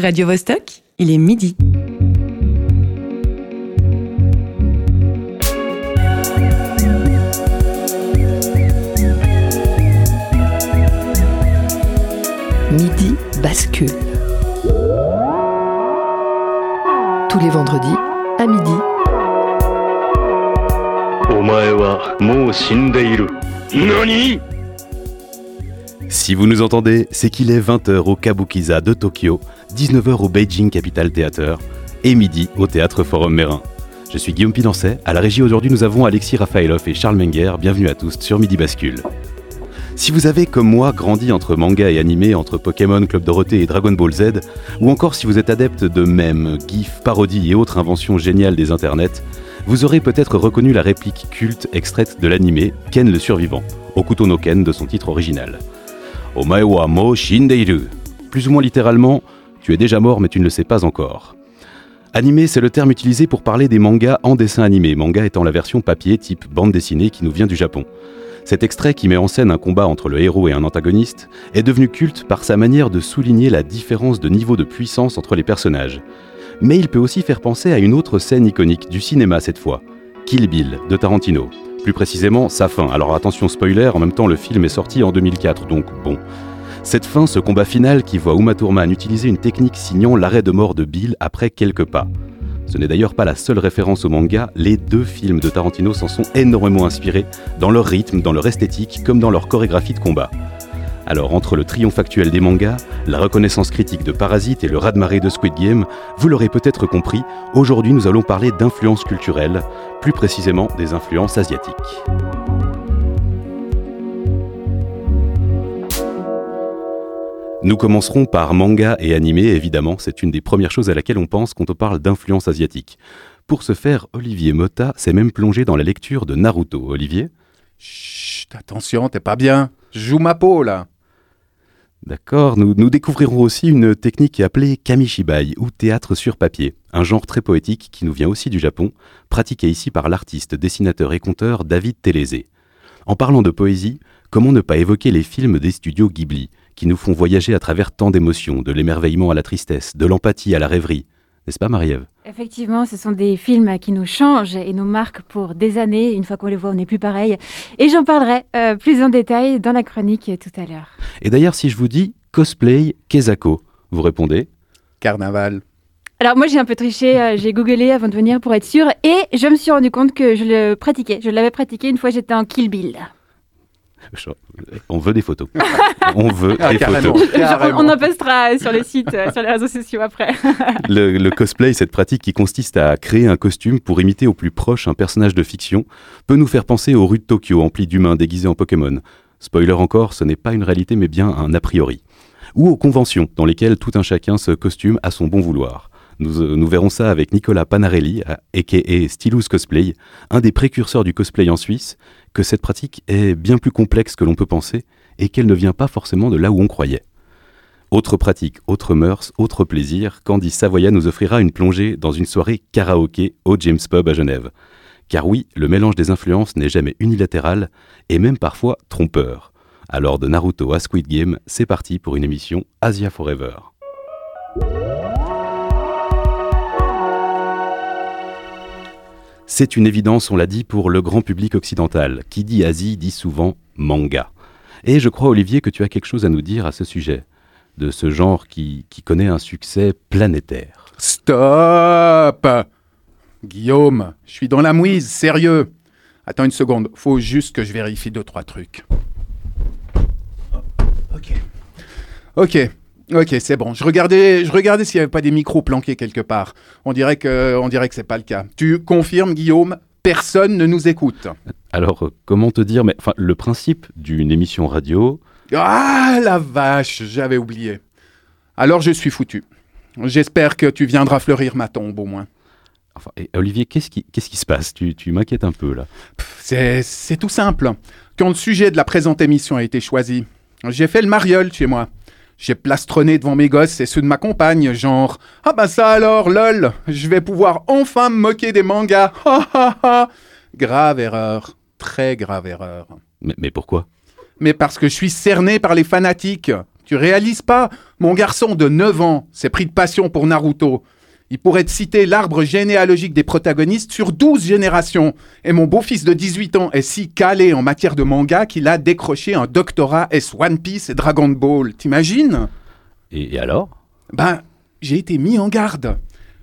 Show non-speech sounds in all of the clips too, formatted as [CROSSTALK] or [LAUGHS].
Radio Vostok, il est midi. Midi bascule. Tous les vendredis à midi. Si vous nous entendez, c'est qu'il est 20h au Kabukiza de Tokyo 19h au Beijing Capital Theatre et midi au Théâtre Forum Mérin. Je suis Guillaume Pidancet, à la régie aujourd'hui nous avons Alexis Rafaelov et Charles Menger, bienvenue à tous sur Midi Bascule. Si vous avez, comme moi, grandi entre manga et animé, entre Pokémon, Club Dorothée et Dragon Ball Z, ou encore si vous êtes adepte de mèmes, gifs, parodies et autres inventions géniales des internets, vous aurez peut-être reconnu la réplique culte extraite de l'animé Ken le survivant, Okuto no Ken de son titre original. Omae wa mo shindeiru. Plus ou moins littéralement, tu es déjà mort mais tu ne le sais pas encore. Animé, c'est le terme utilisé pour parler des mangas en dessin animé, manga étant la version papier type bande dessinée qui nous vient du Japon. Cet extrait qui met en scène un combat entre le héros et un antagoniste est devenu culte par sa manière de souligner la différence de niveau de puissance entre les personnages. Mais il peut aussi faire penser à une autre scène iconique du cinéma cette fois, Kill Bill de Tarantino. Plus précisément, sa fin. Alors attention spoiler, en même temps le film est sorti en 2004, donc bon. Cette fin, ce combat final qui voit Uma Thurman utiliser une technique signant l'arrêt de mort de Bill après quelques pas. Ce n'est d'ailleurs pas la seule référence au manga, les deux films de Tarantino s'en sont énormément inspirés, dans leur rythme, dans leur esthétique, comme dans leur chorégraphie de combat. Alors entre le triomphe actuel des mangas, la reconnaissance critique de Parasite et le raz-de-marée de Squid Game, vous l'aurez peut-être compris, aujourd'hui nous allons parler d'influences culturelles, plus précisément des influences asiatiques. Nous commencerons par manga et animé, évidemment, c'est une des premières choses à laquelle on pense quand on parle d'influence asiatique. Pour ce faire, Olivier Mota s'est même plongé dans la lecture de Naruto. Olivier? Chut, attention, t'es pas bien. Je joue ma peau là. D'accord, nous, nous découvrirons aussi une technique appelée kamishibai, ou théâtre sur papier, un genre très poétique qui nous vient aussi du Japon, pratiqué ici par l'artiste, dessinateur et conteur David Télésé. En parlant de poésie, comment ne pas évoquer les films des studios Ghibli, qui nous font voyager à travers tant d'émotions, de l'émerveillement à la tristesse, de l'empathie à la rêverie N'est-ce pas Marie-Ève? Effectivement, ce sont des films qui nous changent et nous marquent pour des années. Une fois qu'on les voit, on n'est plus pareil. Et j'en parlerai euh, plus en détail dans la chronique tout à l'heure. Et d'ailleurs, si je vous dis cosplay Kezako, vous répondez Carnaval. Alors moi j'ai un peu triché, euh, j'ai googlé avant de venir pour être sûre et je me suis rendu compte que je le pratiquais. Je l'avais pratiqué une fois j'étais en Kill Bill. On veut des photos. [LAUGHS] On veut Ah, des carrément. photos. [LAUGHS] Carrément. On en postera sur les sites, euh, sur les réseaux sociaux après. [LAUGHS] Le, le cosplay, cette pratique qui consiste à créer un costume pour imiter au plus proche un personnage de fiction, peut nous faire penser aux rues de Tokyo emplies d'humains déguisés en Pokémon. Spoiler encore, ce n'est pas une réalité mais bien un a priori. Ou aux conventions, dans lesquelles tout un chacun se costume à son bon vouloir. Nous, euh, nous verrons ça avec Nicolas Panarelli, a.k.a. Stylus Cosplay, un des précurseurs du cosplay en Suisse, que cette pratique est bien plus complexe que l'on peut penser et qu'elle ne vient pas forcément de là où on croyait. Autre pratique, autre mœurs, autre plaisir, Candice Savoya nous offrira une plongée dans une soirée karaoké au James Pub à Genève. Car oui, le mélange des influences n'est jamais unilatéral et même parfois trompeur. Alors de Naruto à Squid Game, c'est parti pour une émission Asia Forever. C'est une évidence, on l'a dit, pour le grand public occidental. Qui dit Asie dit souvent manga. Et je crois, Olivier, que tu as quelque chose à nous dire à ce sujet, de ce genre qui, connaît un succès planétaire. Stop Guillaume, je suis dans la mouise, sérieux. Attends une seconde, faut juste que je vérifie deux, trois trucs. Ok. Ok. Ok, c'est bon. Je regardais, je regardais s'il n'y avait pas des micros planqués quelque part. On dirait que, on dirait que c'est pas le cas. Tu confirmes, Guillaume Personne ne nous écoute. Alors, euh, comment te dire, mais enfin, le principe d'une émission radio, Ah la vache, j'avais oublié. Alors je suis foutu. J'espère que tu viendras fleurir ma tombe au moins. enfin, et Olivier, qu'est-ce qui, qu'est-ce qui se passe? Tu, tu m'inquiètes un peu là. C'est c'est tout simple. Quand le sujet de la présente émission a été choisi, j'ai fait le mariole chez moi. J'ai plastronné devant mes gosses et ceux de ma compagne, genre Ah bah ça alors, lol, je vais pouvoir enfin me moquer des mangas. Ha ha ha. Grave erreur, très grave erreur. Mais, mais pourquoi? Mais parce que je suis cerné par les fanatiques. Tu réalises pas? Mon garçon de 9 ans s'est pris de passion pour Naruto. Il pourrait te citer l'arbre généalogique des protagonistes sur 12 générations. Et mon beau-fils de 18 ans est si calé en matière de manga qu'il a décroché un doctorat S One Piece et Dragon Ball. T'imagines? Et, et alors? Ben, j'ai été mis en garde.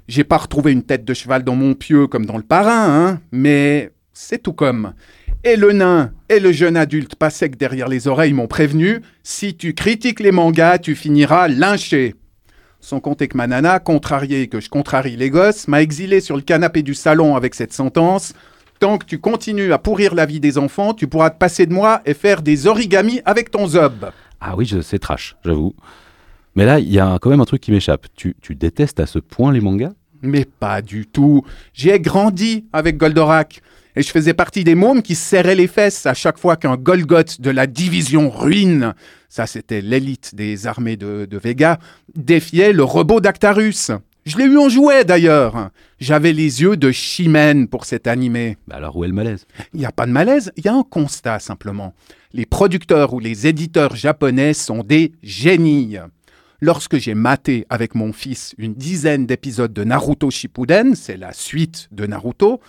J'ai pas retrouvé une tête de cheval dans mon pieu comme dans le parrain, hein, mais c'est tout comme. Et le nain et le jeune adulte pas sec derrière les oreilles m'ont prévenu si tu critiques les mangas, tu finiras lynché. Sans compter que ma nana, contrariée que je contrarie les gosses, m'a exilé sur le canapé du salon avec cette sentence. Tant que tu continues à pourrir la vie des enfants, tu pourras te passer de moi et faire des origamis avec ton zob. Ah oui, c'est trash, j'avoue. Mais là, il y a quand même un truc qui m'échappe. Tu, tu détestes à ce point les mangas? Mais pas du tout. J'ai grandi avec Goldorak. Et je faisais partie des mômes qui se serraient les fesses à chaque fois qu'un Golgoth de la division ruine, ça c'était l'élite des armées de, de Vega, défiait le robot d'Actarus. Je l'ai eu en jouet d'ailleurs. J'avais les yeux de Chimène pour cet animé. Bah Alors où est le malaise? Il n'y a pas de malaise, il y a un constat simplement. Les producteurs ou les éditeurs japonais sont des génies. Lorsque j'ai maté avec mon fils une dizaine d'épisodes de Naruto Shippuden, c'est la suite de Naruto,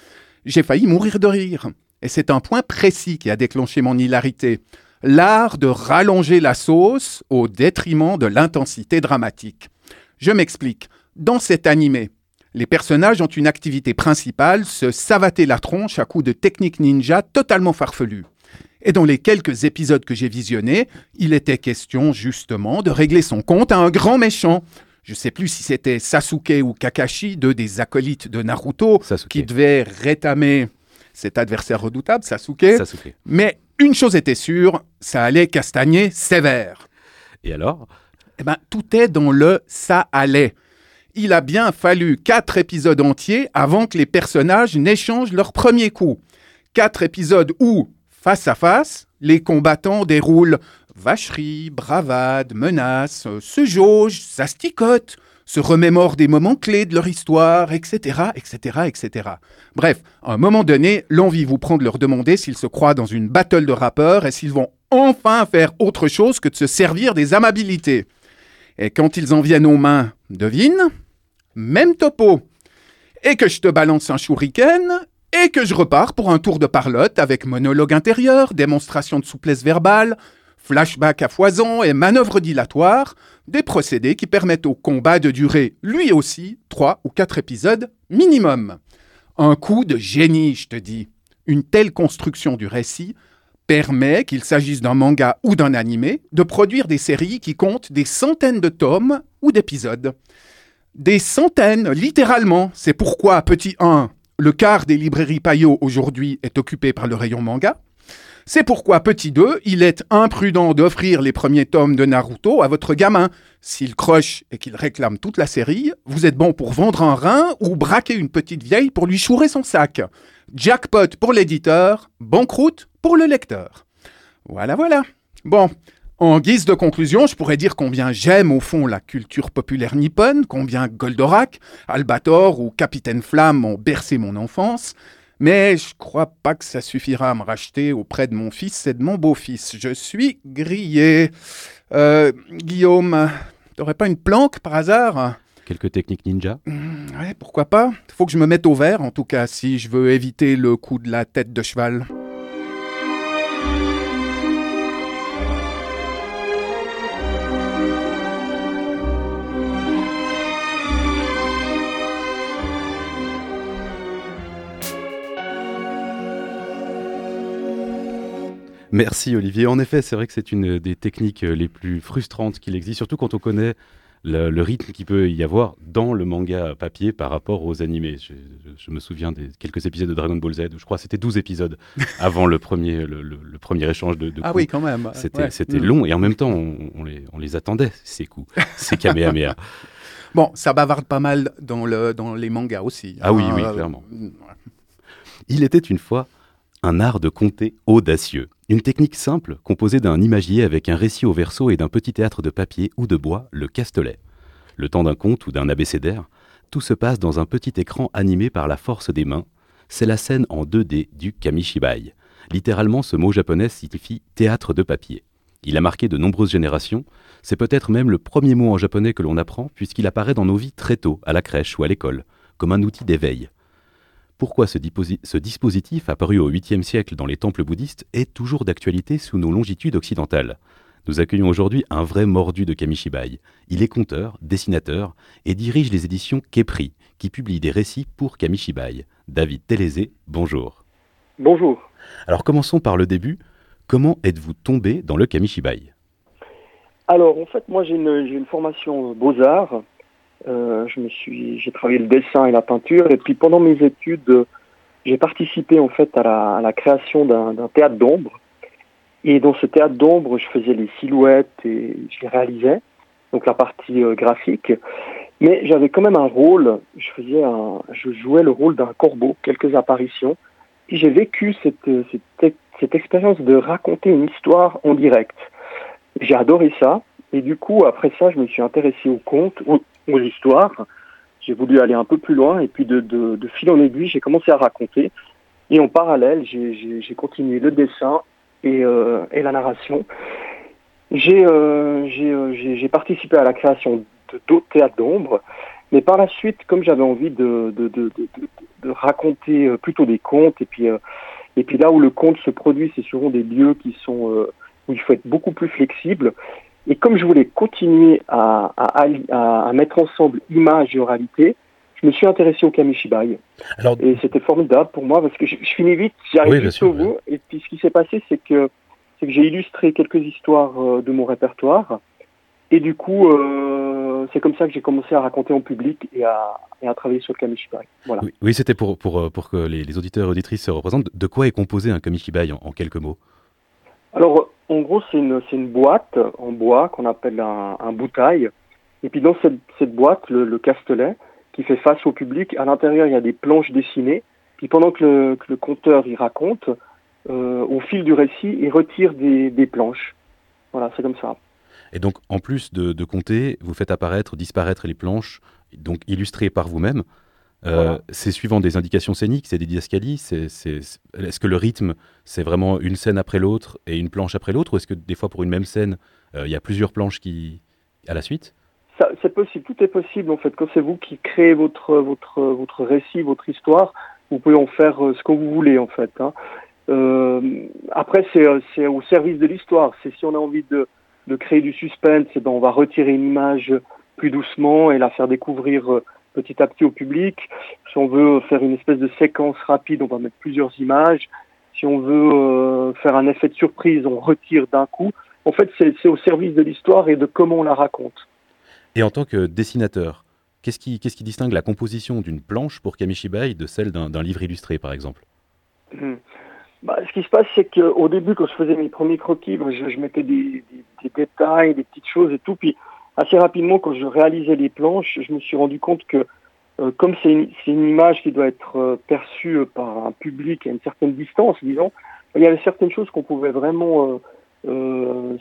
j'ai failli mourir de rire. Et c'est un point précis qui a déclenché mon hilarité. L'art de rallonger la sauce au détriment de l'intensité dramatique. Je m'explique. Dans cet animé, les personnages ont une activité principale, se savater la tronche à coups de techniques ninja totalement farfelues. Et dans les quelques épisodes que j'ai visionnés, il était question justement de régler son compte à un grand méchant. Je sais plus si c'était Sasuke ou Kakashi, deux des acolytes de Naruto, Sasuke. qui devaient rétamer cet adversaire redoutable, Sasuke. Sasuke. Mais une chose était sûre, ça allait castagner sévère. Et alors? Eh ben, tout est dans le ça allait. Il a bien fallu quatre épisodes entiers avant que les personnages n'échangent leur premier coup. Quatre épisodes où, face à face, les combattants déroulent vacherie, bravade, menaces, euh, se jaugent, s'asticotent, se remémorent des moments clés de leur histoire, etc., etc., etc. Bref, à un moment donné, l'envie vous prend de leur demander s'ils se croient dans une battle de rappeurs et s'ils vont enfin faire autre chose que de se servir des amabilités. Et quand ils en viennent aux mains, devine, même topo. Et que je te balance un shuriken, et que je repars pour un tour de parlotte avec monologue intérieur, démonstration de souplesse verbale, flashback à foison et manœuvre dilatoire, des procédés qui permettent au combat de durer, lui aussi, trois ou quatre épisodes minimum. Un coup de génie, je te dis. Une telle construction du récit permet, qu'il s'agisse d'un manga ou d'un animé, de produire des séries qui comptent des centaines de tomes ou d'épisodes. Des centaines, littéralement. C'est pourquoi, petit 1, le quart des librairies Payot aujourd'hui est occupé par le rayon manga. C'est pourquoi, petit 2, il est imprudent d'offrir les premiers tomes de Naruto à votre gamin. S'il croche et qu'il réclame toute la série, vous êtes bon pour vendre un rein ou braquer une petite vieille pour lui chourer son sac. Jackpot pour l'éditeur, banqueroute pour le lecteur. Voilà, voilà. Bon, en guise de conclusion, je pourrais dire combien j'aime au fond la culture populaire nippone, combien Goldorak, Albator ou Capitaine Flamme ont bercé mon enfance, mais je crois pas que ça suffira à me racheter auprès de mon fils et de mon beau-fils. Je suis grillé. Euh, Guillaume, t'aurais pas une planque par hasard? Quelques techniques ninja? Ouais, pourquoi pas Faut que je me mette au vert, en tout cas, si je veux éviter le coup de la tête de cheval. Merci Olivier. En effet, c'est vrai que c'est une des techniques euh, les plus frustrantes qu'il existe, surtout quand on connaît le, le rythme qu'il peut y avoir dans le manga papier par rapport aux animés. Je, je- je me souviens des quelques épisodes de Dragon Ball Z, où je crois que c'était 12 épisodes [LAUGHS] avant le premier, le, le- le premier échange de, de Ah coups. oui, quand même. C'était Ouais. Mm. long et en même temps, on, on les, on les attendait, ces coups, ces Kamehameha. [LAUGHS] Bon, ça bavarde pas mal dans, le, dans les mangas aussi. Ah oui, hein, oui, euh, clairement. Il était une fois un art de compter audacieux. Une technique simple composée d'un imagier avec un récit au verso et d'un petit théâtre de papier ou de bois, le castelet. Le temps d'un conte ou d'un abécédaire, tout se passe dans un petit écran animé par la force des mains. C'est la scène en 2D du kamishibai. Littéralement, ce mot japonais signifie théâtre de papier. Il a marqué de nombreuses générations. C'est peut-être même le premier mot en japonais que l'on apprend, puisqu'il apparaît dans nos vies très tôt, à la crèche ou à l'école, comme un outil d'éveil. Pourquoi ce, dispositif, apparu au 8e siècle dans les temples bouddhistes, est toujours d'actualité sous nos longitudes occidentales? Nous accueillons aujourd'hui un vrai mordu de Kamishibai. Il est conteur, dessinateur et dirige les éditions Kepri, qui publient des récits pour Kamishibai. David Télézé, bonjour. Bonjour. Alors commençons par le début. Comment êtes-vous tombé dans le kamishibai? Alors en fait, moi j'ai une, formation beaux-arts. Euh, je me suis, j'ai travaillé le dessin et la peinture. Et puis pendant mes études, j'ai participé en fait à la, création d'un théâtre d'ombre. Et dans ce théâtre d'ombre, je faisais les silhouettes et je les réalisais, donc la partie euh, graphique. Mais j'avais quand même un rôle. Je faisais je jouais le rôle d'un corbeau, quelques apparitions. Et j'ai vécu cette, cette, expérience de raconter une histoire en direct. J'ai adoré ça. Et du coup, après ça, je me suis intéressé aux contes, aux, histoires. J'ai voulu aller un peu plus loin. Et puis, de, fil en aiguille, j'ai commencé à raconter. Et en parallèle, j'ai continué le dessin et, euh, la narration. J'ai euh, euh participé à la création d'autres théâtres d'ombre. Mais par la suite, comme j'avais envie de, raconter plutôt des contes, et puis, et puis là où le conte se produit, c'est souvent des lieux qui sont, où il faut être beaucoup plus flexible. Et comme je voulais continuer à, à, à, mettre ensemble image et oralité, je me suis intéressé au kamishibai. Alors... Et c'était formidable pour moi parce que je, finis vite, j'arrive vite au bout. Et puis ce qui s'est passé, c'est que, que j'ai illustré quelques histoires de mon répertoire. Et du coup, euh, c'est comme ça que j'ai commencé à raconter en public et à, et à travailler sur le kamishibai. Voilà. Oui, c'était pour, pour, euh, pour que les, auditeurs et auditrices se représentent. De quoi est composé un kamishibai en, quelques mots? Alors, en gros, c'est une, une, boîte en bois qu'on appelle un, un bouteille. Et puis dans cette, cette boîte, le, le, castelet, qui fait face au public, à l'intérieur, il y a des planches dessinées. Puis pendant que le, que le conteur y raconte, euh, au fil du récit, il retire des, des planches. Voilà, c'est comme ça. Et donc, en plus de, compter, vous faites apparaître, disparaître les planches, donc illustrées par vous-même. Euh, c'est suivant des indications scéniques, c'est des didascalies. Est-ce que le rythme, c'est vraiment une scène après l'autre et une planche après l'autre, ou est-ce que des fois pour une même scène, euh, il y a plusieurs planches qui à la suite? C'est possible, tout est possible en fait. Quand c'est vous qui créez votre votre votre récit, votre histoire, vous pouvez en faire euh, ce que vous voulez en fait. Hein. après, c'est au service de l'histoire. C'est si on a envie de de créer du suspense, et ben on va retirer une image plus doucement et la faire découvrir petit à petit au public. Si on veut faire une espèce de séquence rapide, on va mettre plusieurs images. Si on veut euh, faire un effet de surprise, on retire d'un coup. En fait, c'est au service de l'histoire et de comment on la raconte. Et en tant que dessinateur, qu'est-ce qui, distingue la composition d'une planche pour Kamishibai de celle d'un livre illustré, par exemple? Hmm. Bah, ce qui se passe, c'est qu'au début, quand je faisais mes premiers croquis, je, je mettais des, des, détails, des petites choses et tout. Puis assez rapidement, quand je réalisais les planches, je me suis rendu compte que euh, comme c'est une, image qui doit être euh, perçue par un public à une certaine distance, disons, il y avait certaines choses qu'on pouvait vraiment euh,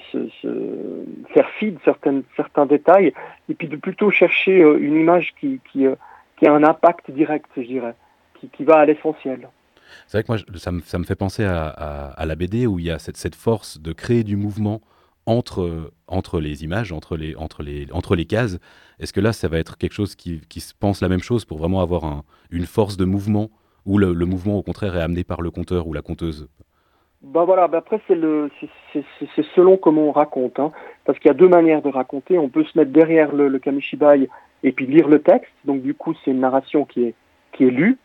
faire fi de certains détails, et puis de plutôt chercher une image qui, qui, a un impact direct, je dirais, qui, qui va à l'essentiel. C'est vrai que moi, ça me, ça me fait penser à, à, la BD où il y a cette, cette force de créer du mouvement entre, entre les images, entre les, entre les, entre les cases. Est-ce que là, ça va être quelque chose qui, qui, se pense la même chose pour vraiment avoir un, une force de mouvement ou le, le, mouvement, au contraire, est amené par le conteur ou la conteuse? Bah voilà, bah après c'est le c'est selon comment on raconte, hein. parce qu'il y a deux manières de raconter. On peut se mettre derrière le, le kamishibai et puis lire le texte, donc du coup c'est une narration qui est qui est lue,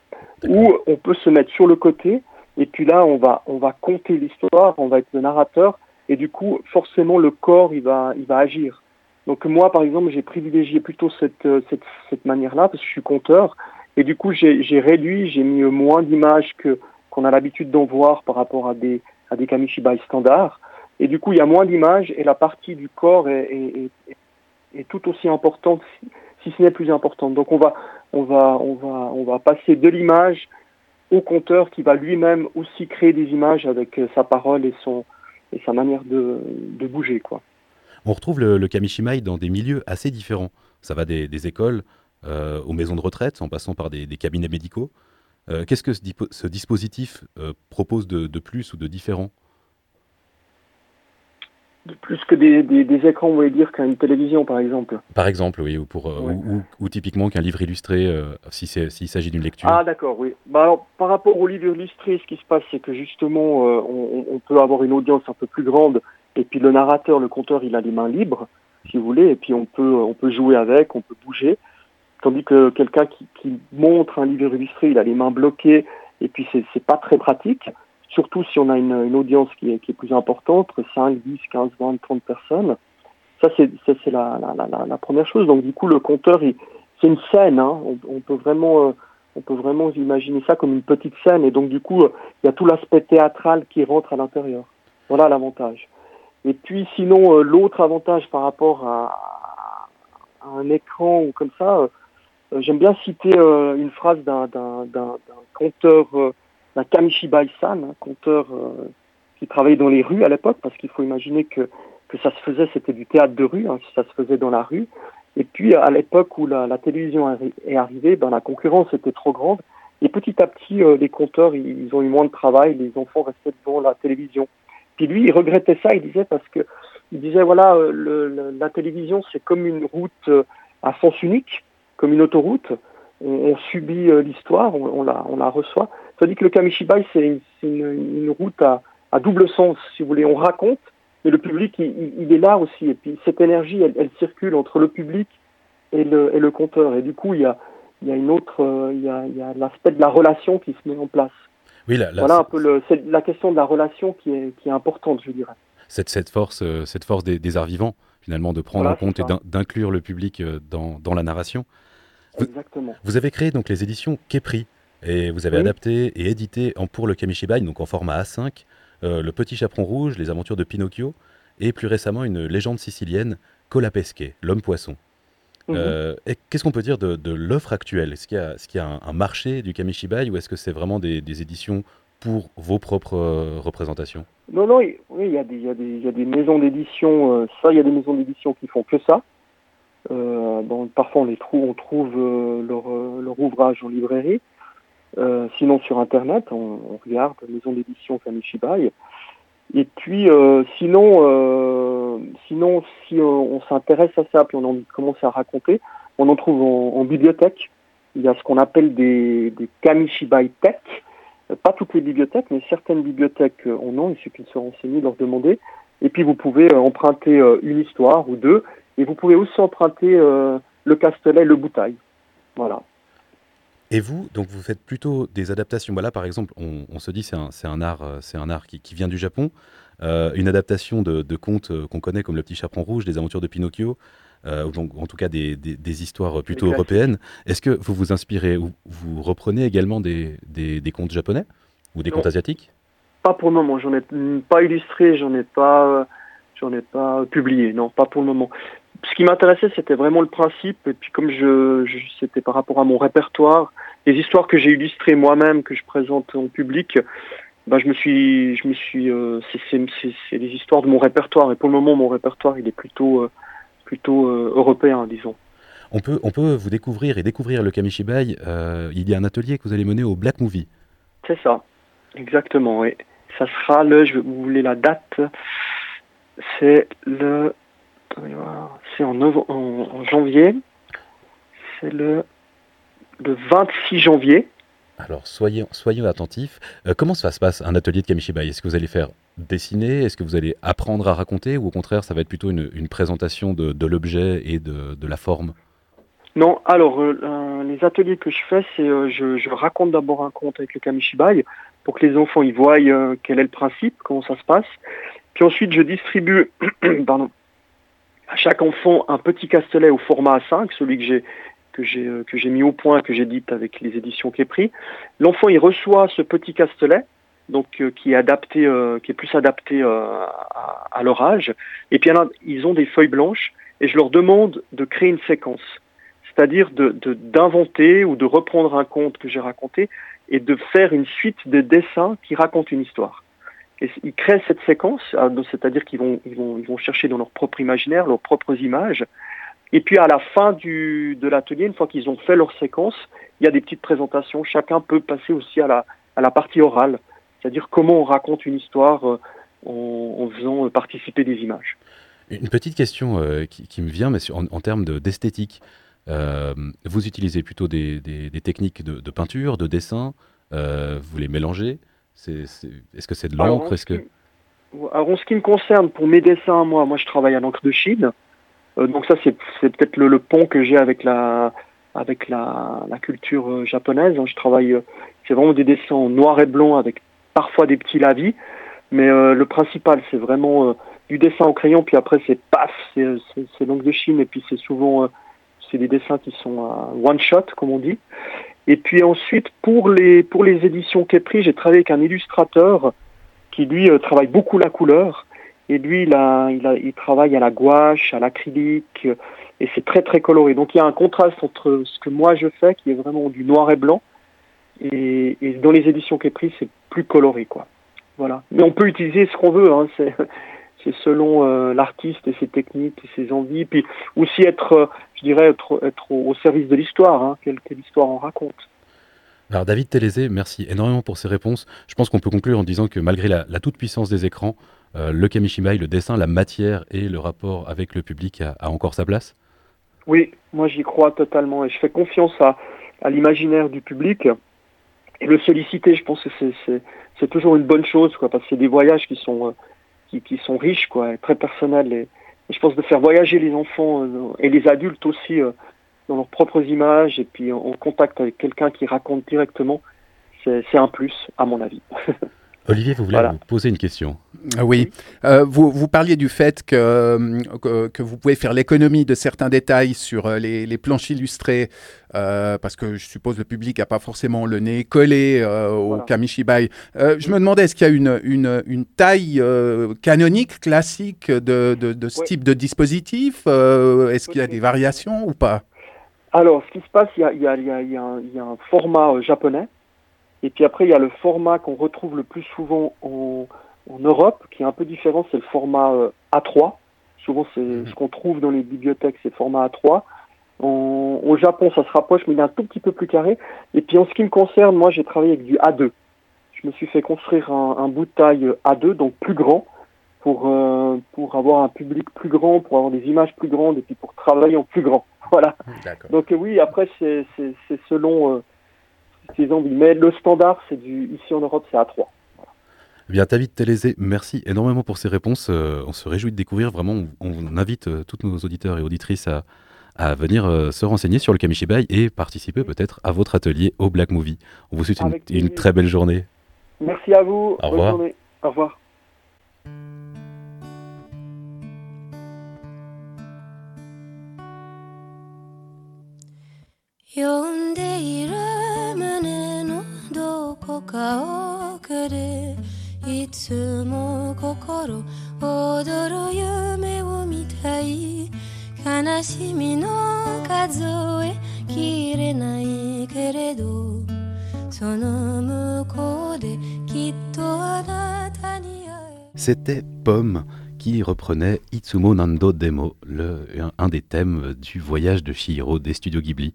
ou on peut se mettre sur le côté, et puis là, on va, on va compter l'histoire, on va être le narrateur, et du coup, forcément, le corps, il va, il va agir. Donc moi, par exemple, j'ai privilégié plutôt cette, euh, cette, cette manière-là, parce que je suis conteur, et du coup, j'ai réduit, j'ai mis moins d'images que qu'on a l'habitude d'en voir par rapport à des, à des kamishibai standards. Et du coup, il y a moins d'images, et la partie du corps est, est tout aussi importante, si, si ce n'est plus importante. Donc on va, on va, on va, on va passer de l'image au compteur qui va lui-même aussi créer des images avec euh, sa parole et son et sa manière de, bouger. On retrouve le, le, kamishibai dans des milieux assez différents. Ça va des, écoles euh, aux maisons de retraite, en passant par des, cabinets médicaux. Euh, Qu'est-ce que ce, dispositif euh, propose de, plus ou de différent? Plus que des, des, des écrans, vous voulez dire qu'une télévision, par exemple. Par exemple, oui, ou, pour, euh, Ouais. ou, ou- ou typiquement qu'un livre illustré, euh, si c'est- s'il s'agit d'une lecture. Ah d'accord, oui. Bah, alors, par rapport au livre illustré, ce qui se passe, c'est que justement, euh, on, on peut avoir une audience un peu plus grande, et puis le narrateur, le conteur, il a les mains libres, si vous voulez, et puis on peut, on peut jouer avec, on peut bouger. Tandis que quelqu'un qui, qui montre un livre illustré, il a les mains bloquées, et puis c'est c'est pas très pratique, surtout si on a une, audience qui est, plus importante, entre 5, 10, 15, 20, 30 personnes. Ça, c'est la, première chose. Donc du coup, le conteur, il- c'est une scène, hein. on, peut vraiment... euh, on peut vraiment imaginer ça comme une petite scène et donc du coup il y a tout l'aspect théâtral qui rentre à l'intérieur. Voilà l'avantage. Et puis sinon euh, l'autre avantage par rapport à, un écran ou comme ça, euh, j'aime bien citer une phrase d'un d'un d'un euh, d'un Kamishibai-san, un conteur euh, qui travaillait dans les rues à l'époque parce qu'il faut imaginer que que ça se faisait, c'était du théâtre de rue, hein, ça se faisait dans la rue. Et puis à l'époque où la, la télévision est arrivée, ben, la concurrence était trop grande. Et petit à petit, euh, les compteurs, ils, ont eu moins de travail, les enfants restaient devant la télévision. Puis lui, il regrettait ça, il disait parce que il disait voilà, euh, la télévision c'est comme une route euh, à sens unique, comme une autoroute. On, subit euh, l'histoire, on la, on la reçoit. Tandis que le Kamishibai, c'est une, c'est une, une route à, à double sens, si vous voulez. On raconte, mais le public, il, est là aussi. Et puis cette énergie, elle, elle circule entre le public et le, et le compteur. Et du coup, il y a, il y a une autre, euh, il y a, l'aspect de la relation qui se met en place. Oui, là, là, voilà un c'est- peu le, c'est la question de la relation qui est, qui est importante, je dirais. cette, cette force, euh, cette force des, des arts vivants, finalement, de prendre Voilà, en compte et d'inclure le public euh, dans, dans la narration. Vous- Exactement. Vous avez créé donc les éditions Kepri et vous avez Oui. adapté et édité en, pour le Kamishibai, donc en format A5, euh, Le Petit Chaperon Rouge, Les Aventures de Pinocchio et plus récemment une légende sicilienne, Colapesque, l'homme poisson. Mhm. Euh, Qu'est-ce qu'on peut dire de, de l'offre actuelle? Est-ce qu'il y, a- y un, un marché du Kamishibai ou est-ce que c'est vraiment des, des éditions pour vos propres euh, représentations? Non, non, il- oui, il y a des, y y a maisons d'édition. ça, il y a des maisons d'édition qui font que ça. Euh, bon, parfois, on les trouve, on trouve euh, leur, euh, leur ouvrage en librairie. Euh, sinon, sur Internet, on, on regarde maison d'édition Kamishibai. Et puis, euh, sinon, euh, sinon, si on, s'intéresse à ça, puis on de commencer à raconter, on en trouve en, en bibliothèque. Il y a ce qu'on appelle des, des Kamishibai Tech. Euh, Pas toutes les bibliothèques, mais certaines bibliothèques euh, en ont. Il suffit de se renseigner, de leur demander. Et puis, vous pouvez emprunter une histoire ou deux. Et vous pouvez aussi emprunter le Castelet, le Boutaille. Voilà. Et vous, donc vous faites plutôt des adaptations. Voilà, par exemple, on, on se dit c'est un, c'est un art, euh, c'est un art qui, qui vient du Japon. Euh, une adaptation de, de contes euh, qu'on connaît comme Le Petit Chaperon Rouge, Les Aventures de Pinocchio, euh, ou donc en tout cas des, des- des histoires plutôt européennes. Est-ce que vous vous inspirez ou vous reprenez également des, contes japonais ou des Non. contes asiatiques? Pas pour le moment. J'en ai pas illustré, j'en ai pas, j'en ai pas publié. Non, pas pour le moment. Ce qui m'intéressait, c'était vraiment le principe. Et puis, comme je, je- c'était par rapport à mon répertoire, les histoires que j'ai illustrées moi-même, que je présente en public, ben, je me suis, je me suis, euh, c'est, les histoires de mon répertoire. Et pour le moment, mon répertoire, il est plutôt, euh, plutôt euh, européen, disons. on peut, on peut vous découvrir et découvrir le Kamishibai. il y a un atelier que vous allez mener au Black Movie. C'est ça, exactement, oui. Ça sera le, je vous voulez la date, c'est le, c'est en, en, en janvier, c'est le, le 26 janvier. Alors, soyez, soyez attentifs. Euh, comment ça se passe, un atelier de Kamishibai? Est-ce que vous allez faire dessiner? Est-ce que vous allez apprendre à raconter? Ou au contraire, ça va être plutôt une, une présentation de, de l'objet et de, de la forme? Non, alors euh, euh, les ateliers que je fais, c'est euh, je, je raconte d'abord un conte avec le kamishibai pour que les enfants ils voient quel est le principe, comment ça se passe. Puis ensuite, je distribue [COUGHS] pardon, à chaque enfant un petit castelet au format A5, celui que j'ai que j'ai euh, que j'ai mis au point, que j'édite avec les éditions Képri. L'enfant il reçoit ce petit castelet, donc euh, qui est adapté, euh, qui est plus adapté à, leur âge. Et puis alors, ils ont des feuilles blanches et je leur demande de créer une séquence c'est-à-dire d'inventer ou de reprendre un conte que j'ai raconté et de faire une suite de dessins qui racontent une histoire. Ils créent cette séquence, donc c'est-à-dire qu'ils vont, chercher dans leur propre imaginaire, leurs propres images. Et puis à la fin du, de l'atelier, une fois qu'ils ont fait leur séquence, il y a des petites présentations. Chacun peut passer aussi à la, partie orale, c'est-à-dire comment on raconte une histoire euh, en, faisant participer des images. Une petite question qui, me vient, mais en, termes d'esthétique. vous utilisez plutôt des, techniques de, peinture, de dessin, vous les mélangez Est-ce que c'est de l'encre Est-ce que alors, en ce qui me concerne, pour mes dessins, moi, moi je travaille à l'encre de Chine. Euh, donc ça, c'est peut-être le, pont que j'ai avec la, avec la, la culture euh, japonaise. Je travaille, euh, c'est vraiment des dessins en noir et blanc avec parfois des petits lavis. Mais le principal, c'est vraiment du dessin au crayon. Puis après, c'est paf, c'est l'encre de Chine. Et puis c'est souvent, c'est des dessins qui sont one shot, comme on dit. Et puis ensuite, pour les, pour les éditions Kepri, j'ai travaillé avec un illustrateur qui lui euh, travaille beaucoup la couleur. Et lui, il, a, il, a, il travaille à la gouache, à l'acrylique, euh, et c'est très très coloré. Donc il y a un contraste entre ce que moi je fais, qui est vraiment du noir et blanc, et, et dans les éditions Képri, c'est plus coloré, quoi. Voilà. Mais on peut utiliser ce qu'on veut, hein. C'est, selon euh, l'artiste et ses techniques et ses envies, puis aussi être, je dirais, être, être au, service de l'histoire, hein, quelle, quelle histoire on raconte. Alors David Télézé, merci énormément pour ces réponses. Je pense qu'on peut conclure en disant que malgré la, toute-puissance des écrans, euh, le kamishibai, le dessin, la matière et le rapport avec le public a, encore sa place Oui, moi j'y crois totalement et je fais confiance à, l'imaginaire du public. Et le solliciter, je pense que c'est toujours une bonne chose, quoi, parce que c'est des voyages qui sont, euh, qui, sont riches, quoi, et très personnels. Et, je pense de faire voyager les enfants euh, et les adultes aussi dans leurs propres images et puis en, contact avec quelqu'un qui raconte directement, c'est un plus, à mon avis. [LAUGHS] Olivier, vous voulez vous poser une question ah Oui. Euh, vous, vous, parliez du fait que, que, vous pouvez faire l'économie de certains détails sur euh, les, les planches illustrées, euh, parce que je suppose le public n'a pas forcément le nez collé au Kamishibai. je me demandais, est-ce qu'il y a une, une, une taille canonique, classique de, de, de ce type de dispositif Est-ce qu'il y a des variations ou pas? Alors, ce qui se passe, il y a, y a, y a, y a un, format euh, japonais, et puis après, il y a le format qu'on retrouve le plus souvent en, en, Europe, qui est un peu différent, c'est le format euh, A3. Souvent, c'est mhm. ce qu'on trouve dans les bibliothèques, c'est le format A3. En, au Japon, ça se rapproche, mais il est un tout petit peu plus carré. Et puis, en ce qui me concerne, moi, j'ai travaillé avec du A2. Je me suis fait construire un, un bout de taille euh, A2, donc plus grand, pour, euh, pour avoir un public plus grand, pour avoir des images plus grandes, et puis pour travailler en plus grand. [LAUGHS] Voilà. Donc euh, oui, après c'est selon mais le standard, c'est du ici en Europe, c'est à 3. Eh bien, David Télézé, merci énormément pour ces réponses. Euh, on se réjouit de découvrir. Vraiment, on, invite euh, tous nos auditeurs et auditrices à, venir euh, se renseigner sur le Kamishibai et participer peut-être à votre atelier au Black Movie. On vous souhaite une, très belle journée. Merci à vous. Bonne au revoir. Au revoir. どこか奥でいつも心躍る夢を見たい悲しみの数えきれないけれどその向こうできっとあなたに会え C'était Pomme qui reprenait Itsumo Nando Demo, le, un, un, des thèmes du voyage de Shihiro des studios Ghibli.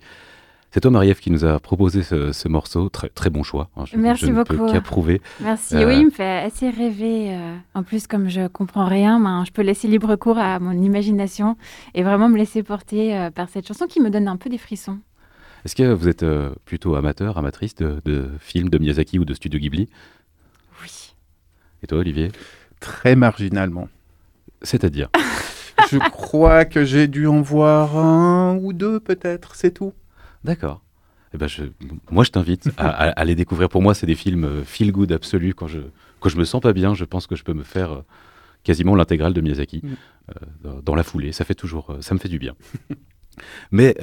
C'est toi, Marie-Ève, qui nous a proposé ce, morceau. Très, très bon choix. Hein. Je, Merci beaucoup. Peux qu'approuver. Merci. Oui, il me fait assez rêver. Euh, en plus, comme je comprends rien, ben, je peux laisser libre cours à mon imagination et vraiment me laisser porter euh, par cette chanson qui me donne un peu des frissons. Est-ce que vous êtes euh, plutôt amateur, amatrice de, de, films de Miyazaki ou de Studio Ghibli? Oui. Et toi, Olivier? Très marginalement. C'est-à-dire? [LAUGHS] Je crois que j'ai dû en voir un ou deux, peut-être, c'est tout. D'accord. Eh ben je, moi, je t'invite à, les découvrir. Pour moi, c'est des films euh, feel good absolu. Quand je, quand je me sens pas bien, je pense que je peux me faire euh, quasiment l'intégrale de Miyazaki mm. euh, dans la foulée. Ça fait toujours, ça me fait du bien. [LAUGHS] Mais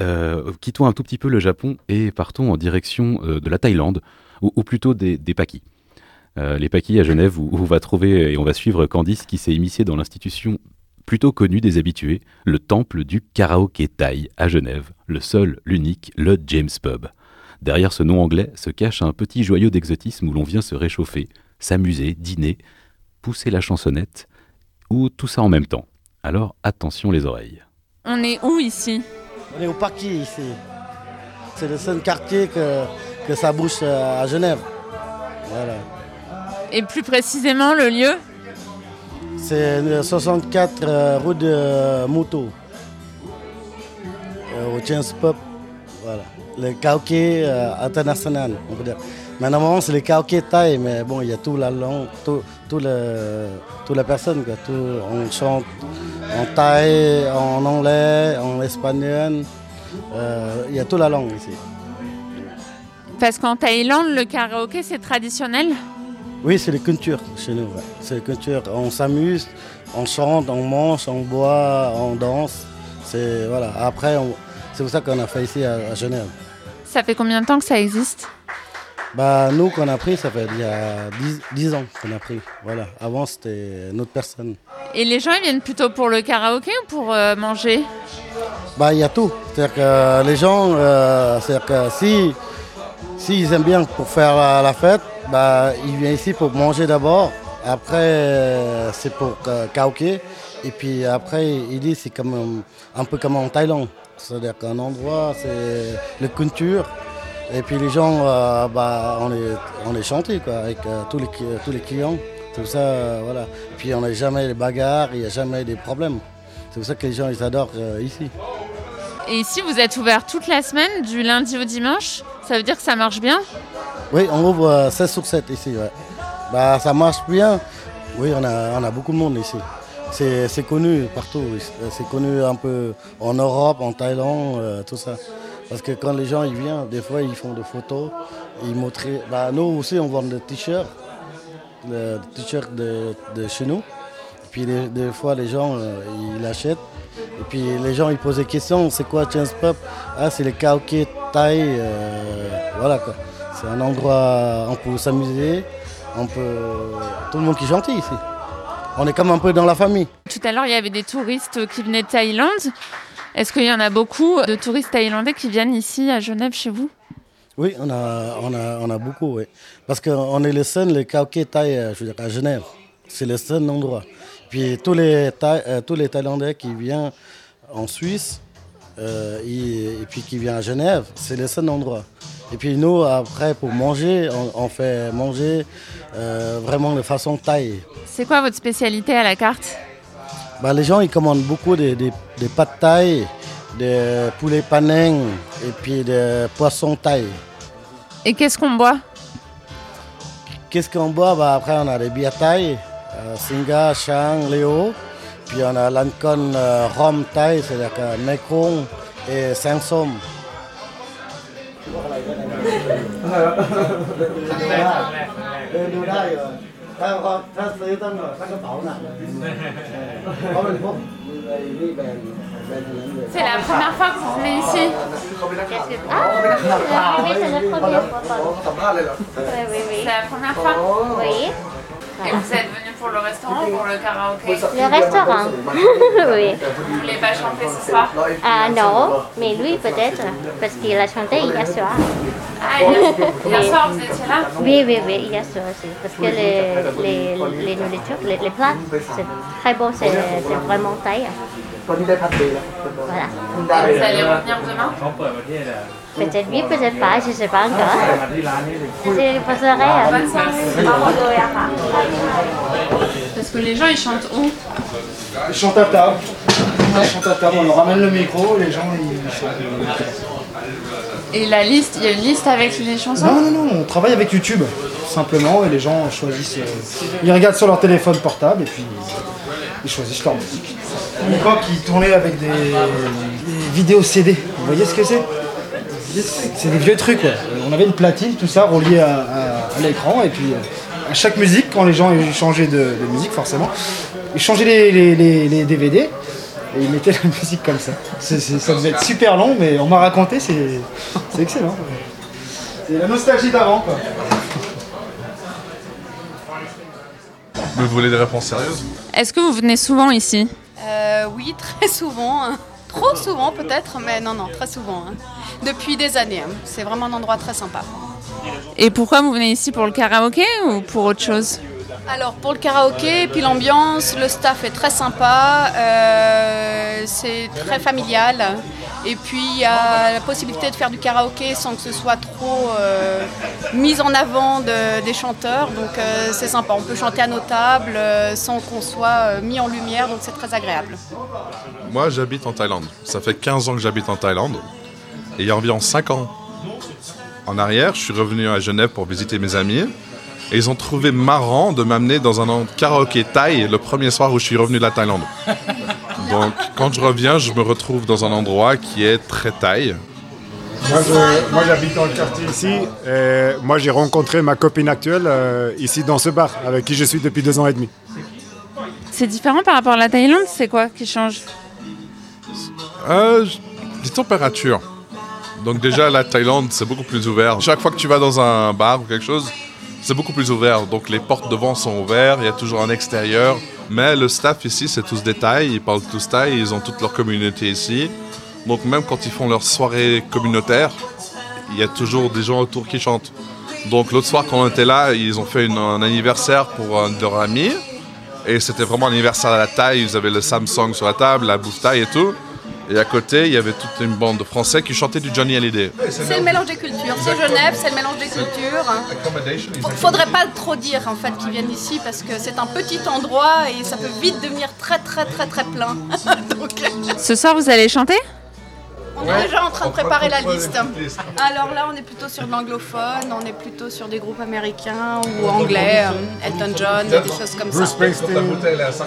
quittons un tout petit peu le Japon et partons en direction de la Thaïlande, ou, plutôt des, des Pakis. les Pakis à Genève, où, où, on va trouver et on va suivre Candice qui s'est immiscée dans l'institution plutôt connu des habitués, le temple du karaoké thaï à Genève, le seul, l'unique, le James Pub. Derrière ce nom anglais se cache un petit joyau d'exotisme où l'on vient se réchauffer, s'amuser, dîner, pousser la chansonnette, ou tout ça en même temps. Alors attention les oreilles. On est où ici? On est au Parquet ici. C'est le seul quartier que, que ça bouge euh, à Genève. Et plus précisément le lieu? C'est le 64 euh, rue de Moutou. Euh, au Pub. Voilà. Le karaoké euh, international, on peut dire. Normalement, c'est le karaoké thaï, mais bon, il y a toute la langue, tout, tout le, toute la. Quoi. Tout, on chante en thaï, en anglais, en espagnol. Euh, il y a toute la langue ici. Parce qu'en Thaïlande, le karaoké, c'est traditionnel? Oui, c'est les cultures chez nous. ouais. C'est les cultures. On s'amuse, on chante, on mange, on boit, on danse. C'est voilà. Après, on- c'est pour ça qu'on a fait ici à, à Genève. Ça fait combien de temps que ça existe? Bah, nous qu'on a pris, ça fait il y a 10, 10 ans qu'on a pris. Voilà. Avant, c'était une autre personne. Et les gens, ils viennent plutôt pour le karaoké ou pour euh, manger? Bah, il y a tout. C'est-à-dire que les gens, euh, c'est-à-dire que si s'ils aiment bien pour faire la, la fête, bah, ils viennent ici pour manger d'abord. Après, euh, c'est pour euh, karaoké. Et puis après, ils disent c'est comme euh, un peu comme en Thaïlande. C'est-à-dire qu'un endroit, c'est la culture. Et puis les gens, bah, on est, on quoi, avec tous, les, tous les clients. Tout ça, voilà. Puis on n'a jamais de bagarres, il n'y a jamais des problèmes. C'est pour ça que les gens, ils adorent ici. Et ici, vous êtes ouvert toute la semaine, du lundi au dimanche. Ça veut dire que ça marche bien? Oui, on ouvre euh, 16 sur 7 ici. Ouais. Bah, ça marche bien. Oui, on a, on a beaucoup de monde ici. C'est connu partout. C'est connu un peu en Europe, en Thaïlande, euh, tout ça. Parce que quand les gens ils viennent, des fois ils font des photos. Ils montrent. Bah, nous aussi, on vend des t-shirts. Des t-shirts de, de chez nous. Et puis des, fois, les gens euh, ils l'achètent. Et puis les gens ils posent des questions. C'est quoi Chance Pub Ah, c'est le karaoké Thaï. euh, voilà quoi. C'est un endroit où on peut s'amuser, on peut... Tout le monde qui est gentil ici. On est comme un peu dans la famille. Tout à l'heure, il y avait des touristes qui venaient de Thaïlande. Est-ce qu'il y en a beaucoup de touristes thaïlandais qui viennent ici à Genève chez vous? Oui, on a, on a, on a beaucoup, oui. Parce qu'on est le seul, le karaoké thaï, euh, je veux dire, à Genève. C'est le seul endroit. Puis tous les, Thaï- euh, tous les Thaïlandais qui viennent en Suisse, euh, et, et puis qui viennent à Genève, c'est le seul endroit. Et puis nous, après, pour manger, on, on fait manger euh, vraiment de façon thaï. C'est quoi votre spécialité à la carte? Bah, les gens ils commandent beaucoup des, des, des pâtes thaï, des poulets paneng et puis des poissons thaï. Et qu'est-ce qu'on boit? Qu'est-ce qu'on boit? Bah, Après on a des bières thaï, euh, Singa, Chang, Léo. Puis on a l'Ancon euh, Rhum thaï, c'est-à-dire que Mekong et ดูได้เออดูได้เหรอถ้าพอถ้าซื้อต้องถ้ากระเป๋าหนักเลยเพราะมันพวกไอ้นี่แบรนด์แบรนด์นั้นเลย C'est la première fois que vous venez ici Ah, oui, c'est la première fois. Oui, oui, oui. C'est la première fois. Vous voyez Et vous êtes venu pour le restaurant ou pour le karaoké Le restaurant. [LAUGHS] oui. Vous voulez pas chanter ce soir Ah non, mais lui peut-être, parce qu'il a chanté hier soir. Ah, hier, hier soir, vous étiez là Oui, oui, oui, hier soir aussi. Parce que les, les, les nourritures, les, les plats, c'est très bon, c'est c'est vraiment taille. Voilà. Et vous allez revenir demain? Peut-être oui, peut-être pas, je ne sais pas encore. Je passerai. Bonne soirée. Parce que les gens, ils chantent où Ils chantent à table. Ils chantent à table, on leur ramène le micro, les gens ils chantent. Et la liste, il y a une liste avec les chansons Non, non, non, on travaille avec YouTube, simplement, et les gens choisissent. euh, ils regardent sur leur téléphone portable et puis ils choisissent leur musique. À l'époque, ils tournaient avec des, des vidéos CD. Vous voyez ce que c'est? C'est des vieux trucs, quoi. On avait une platine, tout ça, relié à, à- à l'écran, et puis euh, à chaque musique, quand les gens changeaient de, de musique, forcément, ils changeaient les, les- les- les DVD et ils mettaient [LAUGHS] la musique comme ça. Ça devait être super long, mais on m'a raconté, c'est excellent. C'est la nostalgie d'avant, quoi. Vous voulez des réponses sérieuses? Est-ce que vous venez souvent ici? Euh, oui, très souvent. Trop souvent peut-être, mais non, non, très souvent. hein. Depuis des années. hein. C'est vraiment un endroit très sympa. Et pourquoi vous venez ici pour le karaoké ou pour autre chose? Alors pour le karaoké, puis l'ambiance, le staff est très sympa, euh, c'est très familial. Et puis il y a la possibilité de faire du karaoké sans que ce soit trop euh, mis en avant de- des chanteurs. Donc euh, c'est sympa, on peut chanter à nos tables sans qu'on soit mis en lumière, donc c'est très agréable. Moi, j'habite en Thaïlande. Ça fait 15 ans que j'habite en Thaïlande. Et il y a environ 5 ans en arrière, je suis revenu à Genève pour visiter mes amis. Et ils ont trouvé marrant de m'amener dans un karaoké thaï le premier soir où je suis revenu de la Thaïlande. Donc, quand je reviens, je me retrouve dans un endroit qui est très thaï. Moi, je- moi, j'habite dans le quartier ici. Et moi, j'ai rencontré ma copine actuelle euh, ici dans ce bar, avec qui je suis depuis deux ans et demi. C'est différent par rapport à la Thaïlande, c'est quoi qui change? Euh, les températures. Donc déjà, la Thaïlande, c'est beaucoup plus ouvert. Chaque fois que tu vas dans un bar ou quelque chose, c'est beaucoup plus ouvert. Donc les portes devant sont ouvertes, il y a toujours un extérieur. Mais le staff ici, c'est tous des Thaïs, ils parlent tous Thaï, ils ont toute leur communauté ici. Donc même quand ils font leur soirée communautaire, il y a toujours des gens autour qui chantent. Donc l'autre soir, quand on était là, ils ont fait un anniversaire pour un de leurs amis. Et c'était vraiment un anniversaire à la taille. Ils avaient le Samsung sur la table, la bouffe taille et tout. Et à côté, il y avait toute une bande de Français qui chantaient du Johnny Hallyday. C'est le mélange des cultures. C'est Genève, c'est le mélange des cultures. F- Faudrait pas trop dire en fait qu'ils viennent ici parce que c'est un petit endroit et ça peut vite devenir très très très très plein. [LAUGHS] Donc, Ce soir, vous allez chanter? On est déjà en train de préparer la liste. Alors là, on est plutôt sur de l'anglophone, on est plutôt sur des groupes américains ou anglais, euh, Elton John, des choses comme ça. Quand la bouteille est à 50%,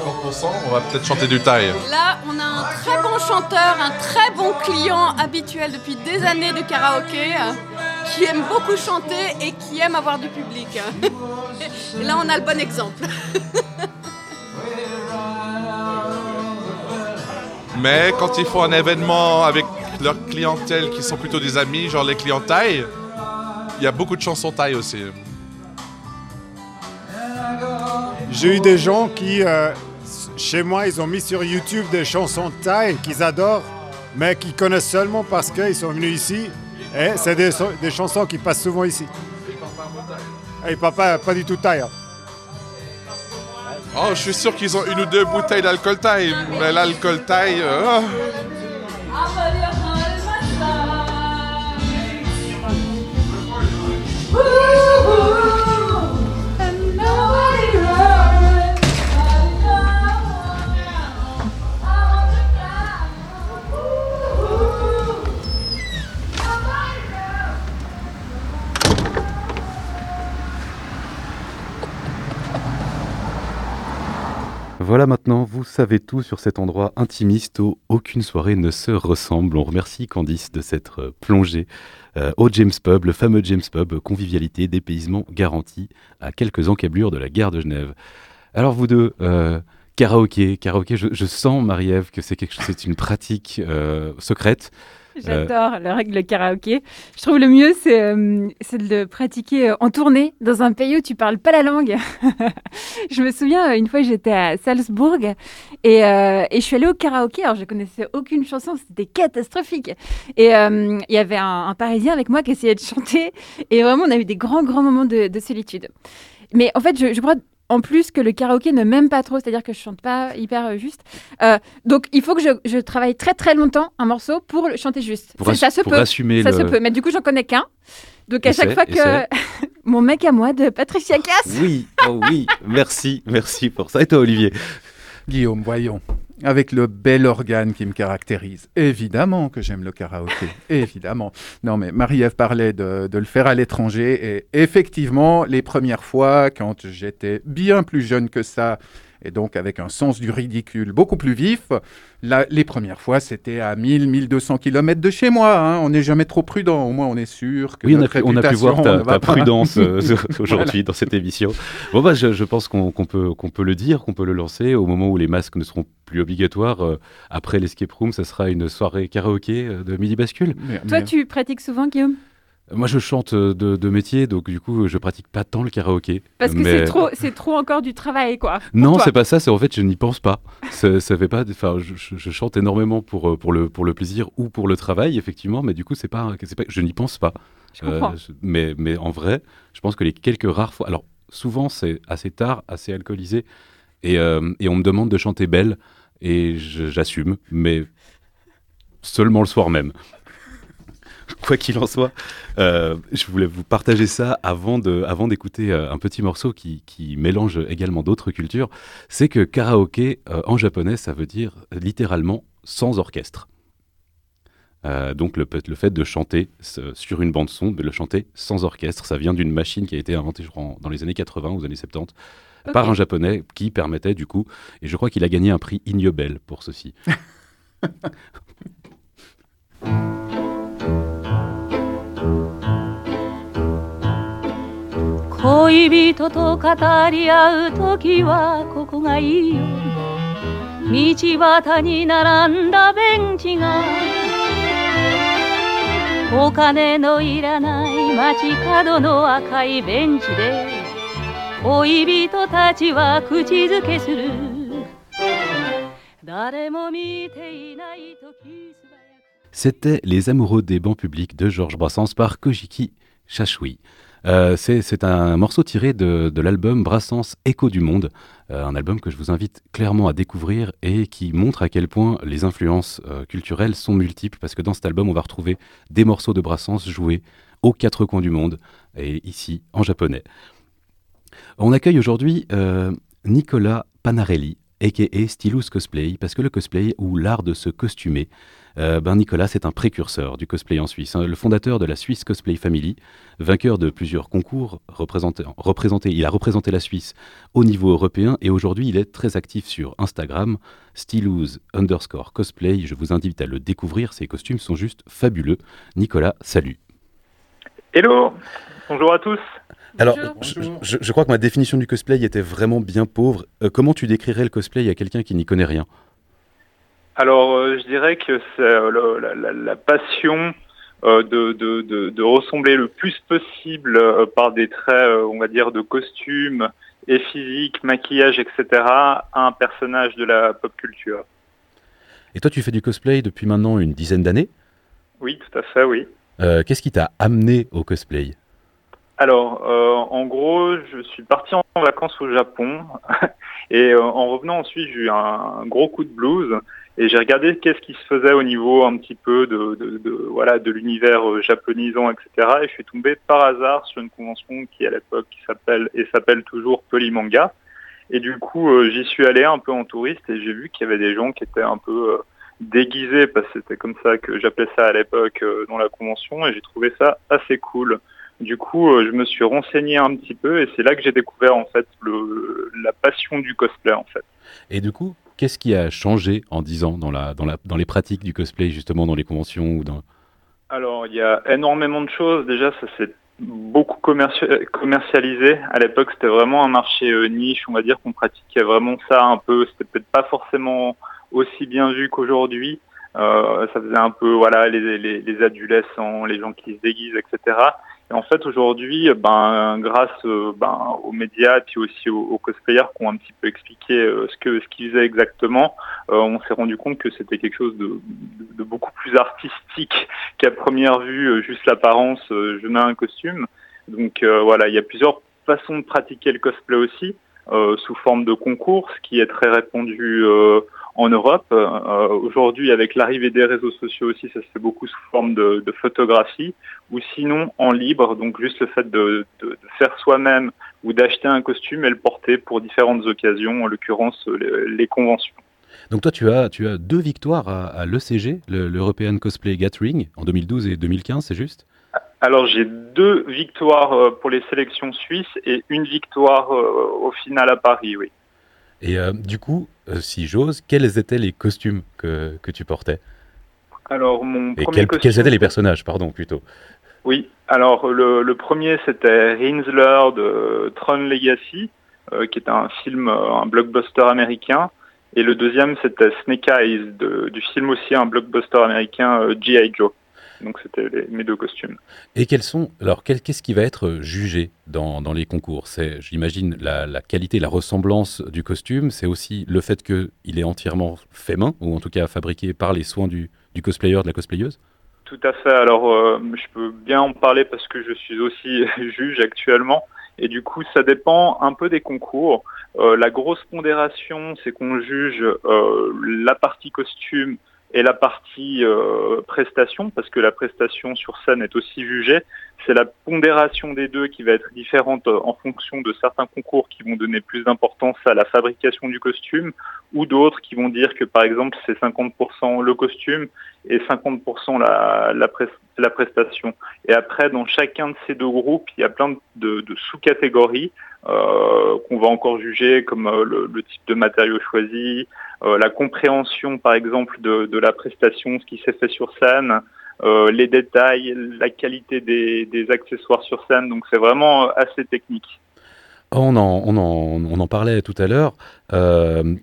on va peut-être chanter du Thaï. Là, on a un très bon chanteur, un très bon client habituel depuis des années de karaoké, euh, qui aime beaucoup chanter et qui aime avoir du public. [LAUGHS] Et là, on a le bon exemple. Mais quand ils font un événement avec leur clientèle qui sont plutôt des amis, genre les clients Thaï, il y a beaucoup de chansons Thaï aussi. J'ai eu des gens qui, euh, chez moi, ils ont mis sur YouTube des chansons thaï qu'ils adorent, mais qu'ils connaissent seulement parce qu'ils sont venus ici. Et c'est des, so- des chansons qui passent souvent ici. Et ils parlent pas, pas du tout thaï. hein. Oh, je suis sûr qu'ils ont une ou deux bouteilles d'alcool Thaï, mais l'alcool Thaï... euh, And no Voilà maintenant, vous savez tout sur cet endroit intimiste où aucune soirée ne se ressemble. On remercie Candice de s'être euh, plongée euh, au James Pub, le fameux James Pub, convivialité, dépaysement garanti à quelques encablures de la gare de Genève. Alors vous deux, euh, karaoké, karaoké, je, sens Marie-Ève que c'est c'est une pratique euh, secrète. Euh, J'adore le règle karaoké. Je trouve le mieux, c'est euh, de pratiquer euh, en tournée dans un pays où tu parles pas la langue. [LAUGHS] je me souviens, euh, une fois, j'étais à Salzbourg et, je suis allée au karaoké. Alors, je connaissais aucune chanson, c'était catastrophique. Et il y avait un, Parisien avec moi qui essayait de chanter et vraiment, on a eu des grands, grands moments de, de solitude. Mais en fait, je crois en plus que le karaoké ne m'aime pas trop, c'est-à-dire que je chante pas hyper euh, juste. Euh, donc il faut que je, je travaille très très longtemps un morceau pour le chanter juste. Pour ça se pour peut. assumer ça le- se peut. Mais du coup, j'en connais qu'un. Donc à chaque fois que [LAUGHS] mon mec à moi de Patricia Cass. Oui, oh oui, merci, merci pour ça. Et toi, Olivier? Guillaume, voyons. Avec le bel organe qui me caractérise. Évidemment que j'aime le karaoké. [LAUGHS] évidemment. Non, mais Marie-Ève parlait de, de le faire à l'étranger. Et effectivement, les premières fois, quand j'étais bien plus jeune que ça, et donc avec un sens du ridicule beaucoup plus vif, là, les premières fois, c'était à 1000, 1200 km de chez moi. hein. On n'est jamais trop prudent. Au moins, on est sûr que Oui, on a, pu, on a pu réputation voir ta, prudence euh, [LAUGHS] [LAUGHS] aujourd'hui Voilà. dans cette émission. Bon, bah, je, je pense qu'on qu'on peut, qu'on peut le dire, qu'on peut le lancer au moment où les masques ne seront plus obligatoires. euh, après l'escape room, ça sera une soirée karaoké euh, de Midi Bascule. Toi, tu pratiques souvent, Guillaume? Moi, je chante euh, de, de métier, donc du coup, je pratique pas tant le karaoké. Parce que mais- c'est trop, c'est trop encore du travail, quoi. Non, c'est pas ça. C'est en fait, je n'y pense pas. Ça, ça fait pas. Enfin, je, chante énormément pour euh, pour le pour le plaisir ou pour le travail, effectivement. Mais du coup, c'est pas, c'est pas. Je n'y pense pas. Je comprends. je- mais mais en vrai, je pense que les quelques rares fois. Alors, souvent c'est assez tard, assez alcoolisé, et, euh, et on me demande de chanter belle, et j'assume, mais seulement le soir même. [LAUGHS] Quoi qu'il en soit, euh, je voulais vous partager ça avant de, avant d'écouter euh, un petit morceau qui, qui mélange également d'autres cultures. C'est que karaoké euh, en japonais, ça veut dire littéralement sans orchestre. Euh, donc le, fait de chanter sur une bande son, de le chanter sans orchestre, ça vient d'une machine qui a été inventée je crois, en- dans les années 80 ou années 70 par un japonais qui permettait du coup, et je crois qu'il a gagné un prix Ignobel pour ceci. [LAUGHS] 恋人と語り合う時はここがいいよ道端に並んだベンチがお金のいらない街角の赤いベンチで恋人たちは口づけする誰も見ていない時 C'était Les Amoureux des bancs publics de Georges Brassens par Kojiki Shashui. Euh, c'est un morceau tiré de, l'album Brassens Écho du Monde, euh, un album que je vous invite clairement à découvrir et qui montre à quel point les influences euh, culturelles sont multiples, parce que dans cet album, on va retrouver des morceaux de Brassens joués aux quatre coins du monde, et ici en japonais. On accueille aujourd'hui Nicolas Panarelli, a.k.a. Stylus Cosplay, parce que le cosplay, ou l'art de se costumer, euh, ben Nicolas, c'est un précurseur du cosplay en Suisse, hein, le fondateur de la Swiss Cosplay Family, vainqueur de plusieurs concours, représenté, il a représenté la Suisse au niveau européen et aujourd'hui il est très actif sur Instagram, Stylus underscore cosplay, je vous invite à le découvrir, ses costumes sont juste fabuleux. Nicolas, salut. Hello, bonjour à tous. Alors, je, je- je crois que ma définition du cosplay était vraiment bien pauvre. Euh, comment tu décrirais le cosplay à quelqu'un qui n'y connaît rien? Alors, euh, je dirais que c'est euh, la, la- la passion euh, de, de- de- de ressembler le plus possible euh, par des traits, euh, on va dire, de costume et physique, maquillage, etc., à un personnage de la pop culture. Et toi, tu fais du cosplay depuis maintenant une dizaine d'années? Oui, tout à fait, oui. Euh, Qu'est-ce qui t'a amené au cosplay? Alors, euh, en gros, je suis parti en vacances au Japon [LAUGHS] et euh, en revenant ensuite, j'ai eu un, un gros coup de blues et j'ai regardé qu'est-ce qui se faisait au niveau un petit peu de, de, de- voilà de l'univers euh, japonisant, etc. Et je suis tombé par hasard sur une convention qui à l'époque s'appelle et s'appelle toujours Polymanga. Et du coup, j'y suis allé un peu en touriste et j'ai vu qu'il y avait des gens qui étaient un peu déguisés, parce que c'était comme ça que j'appelais ça à l'époque dans la convention, et j'ai trouvé ça assez cool. Du coup, euh, je me suis renseigné un petit peu et c'est là que j'ai découvert en fait le, la passion du cosplay en fait. Et du coup, qu'est-ce qui a changé en 10 ans dans, la, dans, la, dans les pratiques du cosplay, justement dans les conventions ou dans... Alors, il y a énormément de choses. Déjà, ça s'est beaucoup commerci- commercialisé. À l'époque, c'était vraiment un marché euh, niche. On va dire qu'on pratiquait vraiment ça un peu. C'était peut-être pas forcément aussi bien vu qu'aujourd'hui. Euh, ça faisait un peu, voilà, les, les, les adolescents, les gens qui se déguisent, etc. Et en fait, aujourd'hui, ben, grâce euh, ben, aux médias, puis aussi aux, cosplayers qui ont un petit peu expliqué euh, ce que ce qu'ils faisaient exactement, euh, on s'est rendu compte que c'était quelque chose de, de- beaucoup plus artistique [LAUGHS] qu'à première vue, juste l'apparence, je mets un costume. Donc voilà, il y a plusieurs façons de pratiquer le cosplay aussi, sous forme de concours, ce qui est très répandu en Europe. Euh, Aujourd'hui, avec l'arrivée des réseaux sociaux aussi, ça se fait beaucoup sous forme de, de photographie, ou sinon en libre, donc juste le fait de, de- de faire soi-même ou d'acheter un costume et le porter pour différentes occasions, en l'occurrence euh, les, les conventions. Donc toi, tu as, tu as deux victoires à, à l'ECG, le- l'European Cosplay Gathering, en 2012 et 2015, c'est juste? Alors j'ai deux victoires euh, pour les sélections suisses et une victoire euh, au final à Paris, oui. Et euh, du coup, euh, si j'ose, quels étaient les costumes que, que tu portais? Alors mon Et premier quels, costume, quels étaient les personnages, pardon, plutôt? Oui. Alors le, le premier c'était Rinsler de Tron Legacy, euh, qui est un film, un blockbuster américain, et le deuxième c'était Snake Eyes de- du film aussi un blockbuster américain G.I. Joe. Donc c'était mes deux costumes. Et quels sont alors qu'est-ce qui va être jugé dans, dans les concours? C'est, j'imagine, la, la qualité, la ressemblance du costume. C'est aussi le fait qu'il est entièrement fait main, ou en tout cas fabriqué par les soins du, du cosplayer, de la cosplayeuse? Tout à fait. Alors, euh, je peux bien en parler parce que je suis aussi [LAUGHS] juge actuellement. Et du coup, ça dépend un peu des concours. Euh, la grosse pondération, c'est qu'on juge euh, la partie costume et la partie euh, prestation, parce que la prestation sur scène est aussi jugée. C'est la pondération des deux qui va être différente euh, en fonction de certains concours qui vont donner plus d'importance à la fabrication du costume, ou d'autres qui vont dire que par exemple c'est 50% le costume et 50% la, la, la prestation. Et après, dans chacun de ces deux groupes, il y a plein de, de sous-catégories qu'on va encore juger, comme euh, le, type de matériaux choisi, euh, la compréhension par exemple de, la prestation, ce qui s'est fait sur scène, euh, les détails, la qualité des, accessoires sur scène. Donc c'est vraiment euh, assez technique. On en, on en, on en parlait tout à l'heure. Euh,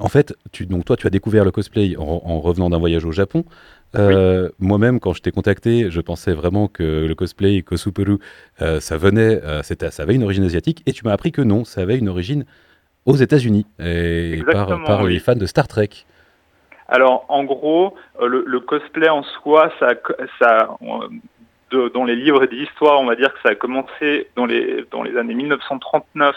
en fait, tu, donc toi, tu as découvert le cosplay en, en revenant d'un voyage au Japon. Euh, Moi-même, quand je t'ai contacté, je pensais vraiment que le cosplay Kosuperu, euh, ça venait, euh, c'était, ça avait une origine asiatique, et tu m'as appris que non, ça avait une origine aux États-Unis et par, Exactement, par oui. les fans de Star Trek. Alors, en gros, le, le cosplay en soi, ça, ça, dans les livres d'histoire, on va dire que ça a commencé dans les dans les années 1939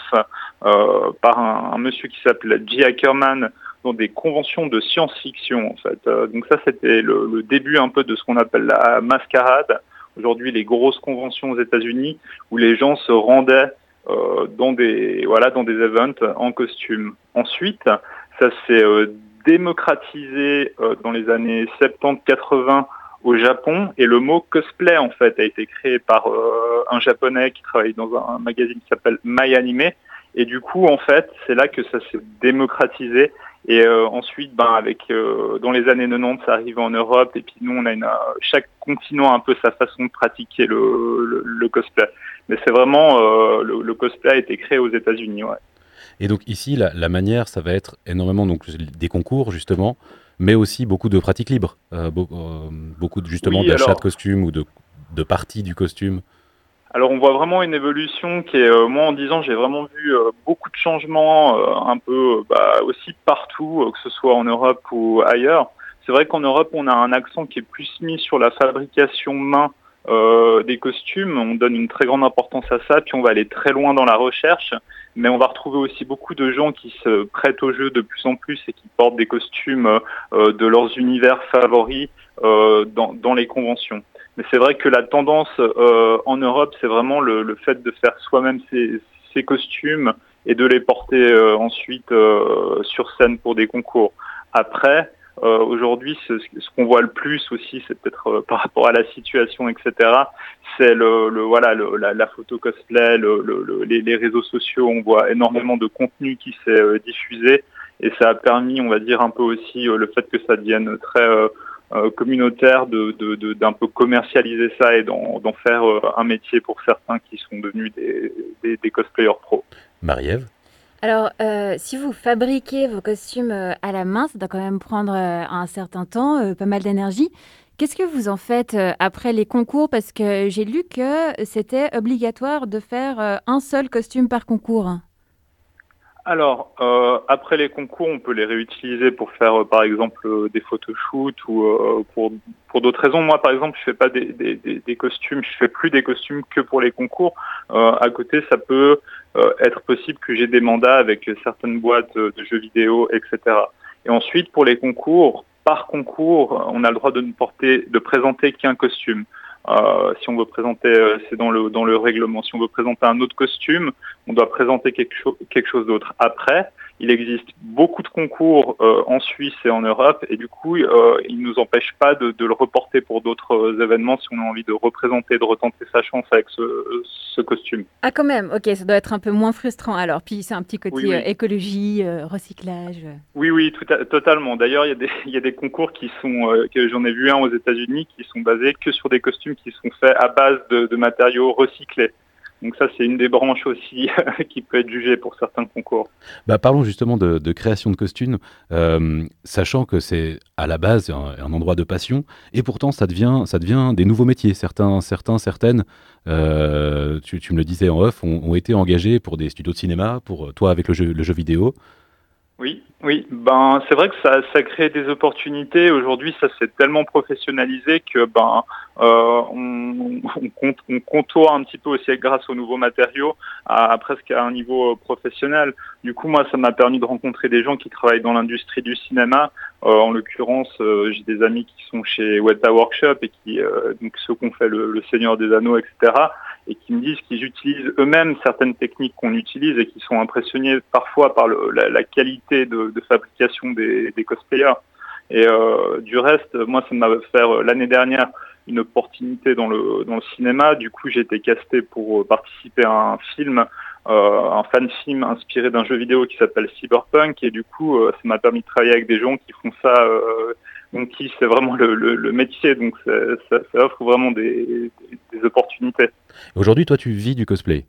euh, par un, monsieur qui s'appelait J. Ackerman dans des conventions de science-fiction en fait. Euh, donc ça, c'était le, début un peu de ce qu'on appelle la mascarade. Aujourd'hui, les grosses conventions aux États-Unis où les gens se rendaient euh, dans des voilà dans des events en costume. Ensuite, ça s'est démocratisé dans les années 70-80 au Japon et le mot cosplay en fait a été créé par euh, un japonais qui travaille dans un magazine qui s'appelle My Anime. Et du coup en fait c'est là que ça s'est démocratisé. Et euh, ensuite ben avec euh, dans les années 90 ça arrive en Europe. Et puis nous on a une, chaque continent a un peu sa façon de pratiquer le, le, cosplay. Mais c'est vraiment le, le cosplay a été créé aux États-Unis ouais. Et donc ici, la, la manière, ça va être énormément donc, des concours, justement, mais aussi beaucoup de pratiques libres, euh, euh, beaucoup de, justement Oui, d'achats alors- de costumes ou de, de parties du costume. Alors on voit vraiment une évolution qui est, euh, moi en 10 ans j'ai vraiment vu euh, beaucoup de changements euh, un peu bah, aussi partout, que ce soit en Europe ou ailleurs. C'est vrai qu'en Europe on a un accent qui est plus mis sur la fabrication main euh, des costumes, on donne une très grande importance à ça, puis on va aller très loin dans la recherche, mais on va retrouver aussi beaucoup de gens qui se prêtent au jeu de plus en plus et qui portent des costumes euh, de leurs univers favoris euh, dans, dans les conventions. Mais c'est vrai que la tendance en Europe, c'est vraiment le, fait de faire soi-même ses, ses costumes et de les porter ensuite sur scène pour des concours. Après, euh, aujourd'hui, ce, qu'on voit le plus aussi, c'est peut-être euh, par rapport à la situation, etc. C'est le, le voilà la, photo cosplay, le, le, le- les, les réseaux sociaux. On voit énormément de contenu qui s'est euh, diffusé et ça a permis, on va dire, un peu aussi euh, le fait que ça devienne très communautaire, de, de, d'un peu commercialiser ça et d'en, faire un métier pour certains qui sont devenus des, des, des cosplayers pro. Marie-Ève? Alors, euh, si vous fabriquez vos costumes euh, à la main, ça doit quand même prendre euh, un certain temps, pas mal d'énergie. Qu'est-ce que vous en faites après les concours? Parce que j'ai lu que c'était obligatoire de faire un seul costume par concours. Alors, après les concours, on peut les réutiliser pour faire, par exemple, des photoshoots ou pour, pour d'autres raisons. Moi, par exemple, je fais pas des, costumes, je fais plus des costumes que pour les concours. À côté, ça peut être possible que j'ai des mandats avec certaines boîtes euh, de jeux vidéo, etc. Et ensuite, pour les concours, par concours, on a le droit de ne porter, de présenter qu'un costume. Euh, si on veut présenter, euh, c'est dans le dans le règlement. Si on veut présenter un autre costume, on doit présenter quelque quelque chose d'autre. Après, il existe beaucoup de concours euh, en Suisse et en Europe, et du coup, euh, il nous empêche pas de, de le reporter pour d'autres euh, événements si on a envie de représenter, de retenter sa chance avec ce, ce costume. Ah, quand même, ok, ça doit être un peu moins frustrant alors. Puis c'est un petit côté Oui, oui. écologie, recyclage. Oui, oui, tout à- totalement. D'ailleurs, il y a des il y a des concours qui sont que j'en ai vu un aux États-Unis qui sont basés que sur des costumes qui sont faits à base de, de matériaux recyclés. Donc ça, c'est une des branches aussi [LAUGHS] qui peut être jugée pour certains concours. Bah, parlons justement de, création de costumes, euh, sachant que c'est à la base un, endroit de passion, et pourtant ça devient, ça devient des nouveaux métiers. Certains, certains certaines, euh, tu, me le disais en off, ont, été engagés pour des studios de cinéma, pour toi avec le jeu vidéo. Oui, oui. Ben, c'est vrai que ça, ça crée des opportunités. Aujourd'hui, ça s'est tellement professionnalisé que ben, euh, on, on, compte, on contourne un petit peu aussi grâce aux nouveaux matériaux à, à presque à un niveau euh, professionnel. Du coup, moi, ça m'a permis de rencontrer des gens qui travaillent dans l'industrie du cinéma. Euh, en l'occurrence, euh, j'ai des amis qui sont chez Weta Workshop et qui, euh, donc ceux qui ont fait le, le Seigneur des Anneaux, etc et qui me disent qu'ils utilisent eux-mêmes certaines techniques qu'on utilise et qui sont impressionnés parfois par la, qualité de, fabrication des, cosplayers. Et euh, du reste, moi, ça m'a fait l'année dernière une opportunité dans le, cinéma. Du coup, j'ai été casté pour participer à un film, euh, un fan film inspiré d'un jeu vidéo qui s'appelle Cyberpunk. Et du coup, euh, ça m'a permis de travailler avec des gens qui font ça euh, donc qui c'est vraiment le, le, le, métier, donc ça, ça, ça, offre vraiment des, opportunités. Aujourd'hui, toi, tu vis du cosplay?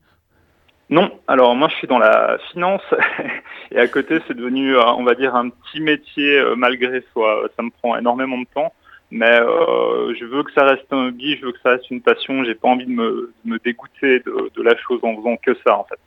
Non, alors moi je suis dans la finance [LAUGHS] et à côté c'est devenu, euh, on va dire, un petit métier euh, malgré soi. Ça me prend énormément de temps, mais euh, je veux que ça reste un hobby, je veux que ça reste une passion. J'ai pas envie de me, de me dégoûter de, de la chose en faisant que ça en fait.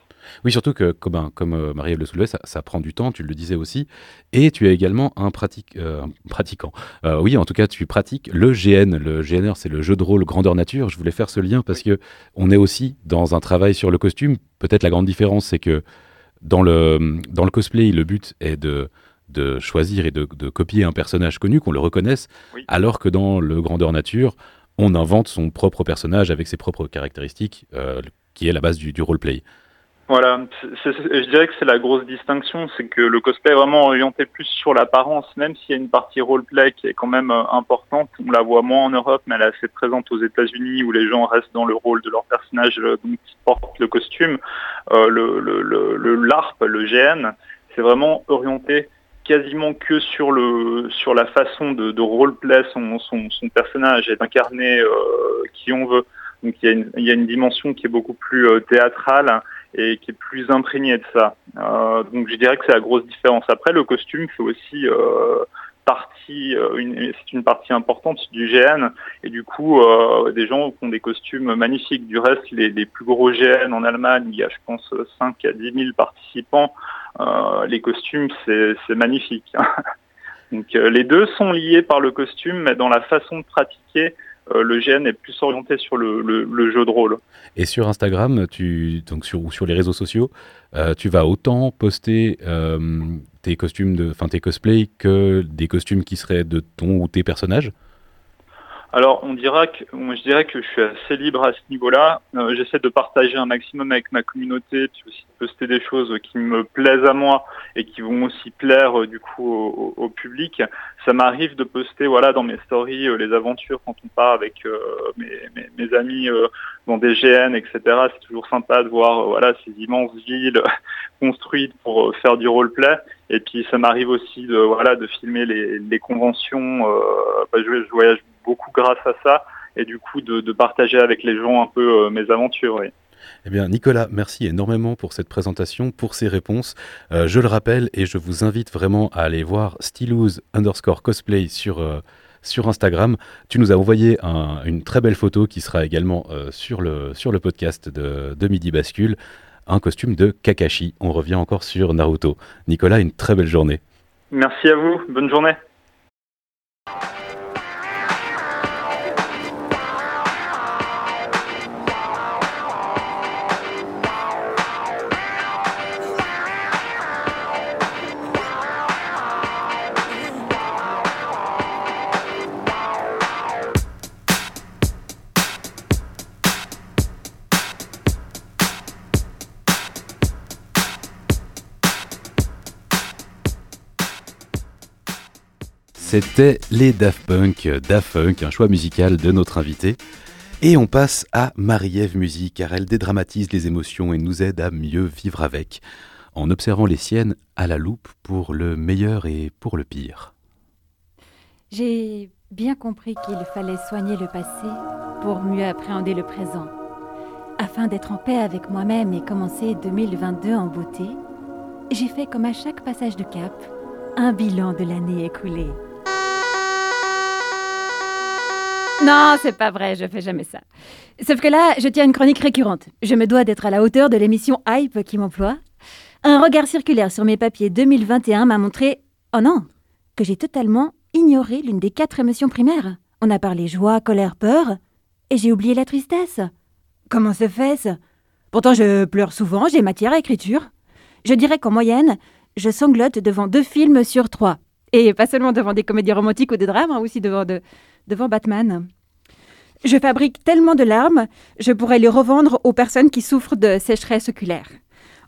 Oui, surtout que, comme, comme euh, Marie-Ève le soulevait, ça, ça, prend du temps, tu le disais aussi, et tu es également un, pratique, euh, pratiquant. Euh, oui, en tout cas, tu pratiques le GN. Le GNR, c'est le jeu de rôle grandeur nature. Je voulais faire ce lien parce que on est aussi dans un travail sur le costume. Peut-être la grande différence, c'est que dans le, dans le cosplay, le but est de de choisir et de, de copier un personnage connu, qu'on le reconnaisse, oui. alors que dans le grandeur nature, on invente son propre personnage avec ses propres caractéristiques, euh, qui est la base du, du roleplay. Voilà, je dirais que c'est la grosse distinction, c'est que le cosplay est vraiment orienté plus sur l'apparence, même s'il y a une partie roleplay qui est quand même euh, importante. On la voit moins en Europe, mais elle est assez présente aux États-Unis où les gens restent dans le rôle de leur personnage euh, qui porte le costume. Euh, le, LARP, le GN, c'est vraiment orienté quasiment que sur le sur la façon de, roleplay son, son, son personnage et d'incarner qui on veut. Donc il y, a une, dimension qui est beaucoup plus théâtrale et qui est plus imprégné de ça. Euh, donc je dirais que c'est la grosse différence. Après, le costume fait aussi euh, partie, euh, c'est une partie importante du GN, et du coup, euh, des gens ont des costumes magnifiques. Du reste, les, les, plus gros GN en Allemagne, il y a, je pense, 5 à 10 000 participants. Euh, les costumes, c'est magnifique. [LAUGHS] donc les deux sont liés par le costume, mais dans la façon de pratiquer, euh, le GN est plus orienté sur le, jeu de rôle. Et sur Instagram, donc sur, ou sur les réseaux sociaux, euh, tu vas autant poster euh, tes costumes, enfin tes cosplays, que des costumes qui seraient de ton ou tes personnages alors, on dira que, je dirais que je suis assez libre à ce niveau-là. Euh, J'essaie de partager un maximum avec ma communauté, puis aussi de poster des choses qui me plaisent à moi et qui vont aussi plaire euh, du coup au, public. Ça m'arrive de poster, voilà, dans mes stories euh, les aventures quand on part avec mes, amis dans des GN, etc. C'est toujours sympa de voir, voilà, ces immenses villes [LAUGHS] construites pour faire du roleplay. Et puis, ça m'arrive aussi de, voilà, filmer les, conventions. Bah, je voyage beaucoup grâce à ça et du coup de, de partager avec les gens un peu euh, mes aventures. Oui. Eh bien, Nicolas, merci énormément pour cette présentation, pour ces réponses. Euh, je le rappelle et je vous invite vraiment à aller voir Stylouz underscore cosplay sur, euh, sur Instagram. Tu nous as envoyé un, une très belle photo qui sera également euh, sur, le, sur le podcast de, de Midi Bascule. Un costume de Kakashi. On revient encore sur Naruto. Nicolas, une très belle journée. Merci à vous. Bonne journée. C'était les Daft Punk, Daft Punk, un choix musical de notre invité. Et on passe à Marie-Ève Musique, car elle dédramatise les émotions et nous aide à mieux vivre avec, en observant les siennes à la loupe pour le meilleur et pour le pire. J'ai bien compris qu'il fallait soigner le passé pour mieux appréhender le présent. Afin d'être en paix avec moi-même et commencer 2022 en beauté, j'ai fait comme à chaque passage de cap, un bilan de l'année écoulée. Non, c'est pas vrai, je fais jamais ça. Sauf que là, je tiens une chronique récurrente. Je me dois d'être à la hauteur de l'émission Hype qui m'emploie. Un regard circulaire sur mes papiers 2021 m'a montré, oh non, que j'ai totalement ignoré l'une des quatre émotions primaires. On a parlé joie, colère, peur, et j'ai oublié la tristesse. Comment se fait-ce? Pourtant, je pleure souvent, j'ai matière à écriture. Je dirais qu'en moyenne, je sanglote devant deux films sur trois. Et pas seulement devant des comédies romantiques ou des drames, hein, aussi devant, de, devant Batman. Je fabrique tellement de larmes, je pourrais les revendre aux personnes qui souffrent de sécheresse oculaire.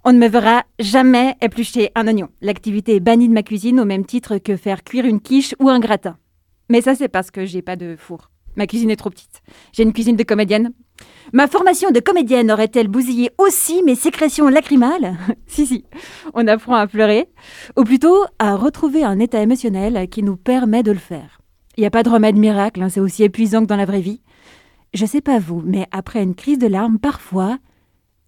On ne me verra jamais éplucher un oignon. L'activité est bannie de ma cuisine au même titre que faire cuire une quiche ou un gratin. Mais ça, c'est parce que j'ai pas de four. Ma cuisine est trop petite. J'ai une cuisine de comédienne. Ma formation de comédienne aurait-elle bousillé aussi mes sécrétions lacrymales [LAUGHS] Si, si. On apprend à pleurer, ou plutôt à retrouver un état émotionnel qui nous permet de le faire. Il n'y a pas de remède miracle, hein, c'est aussi épuisant que dans la vraie vie. Je sais pas vous, mais après une crise de larmes, parfois,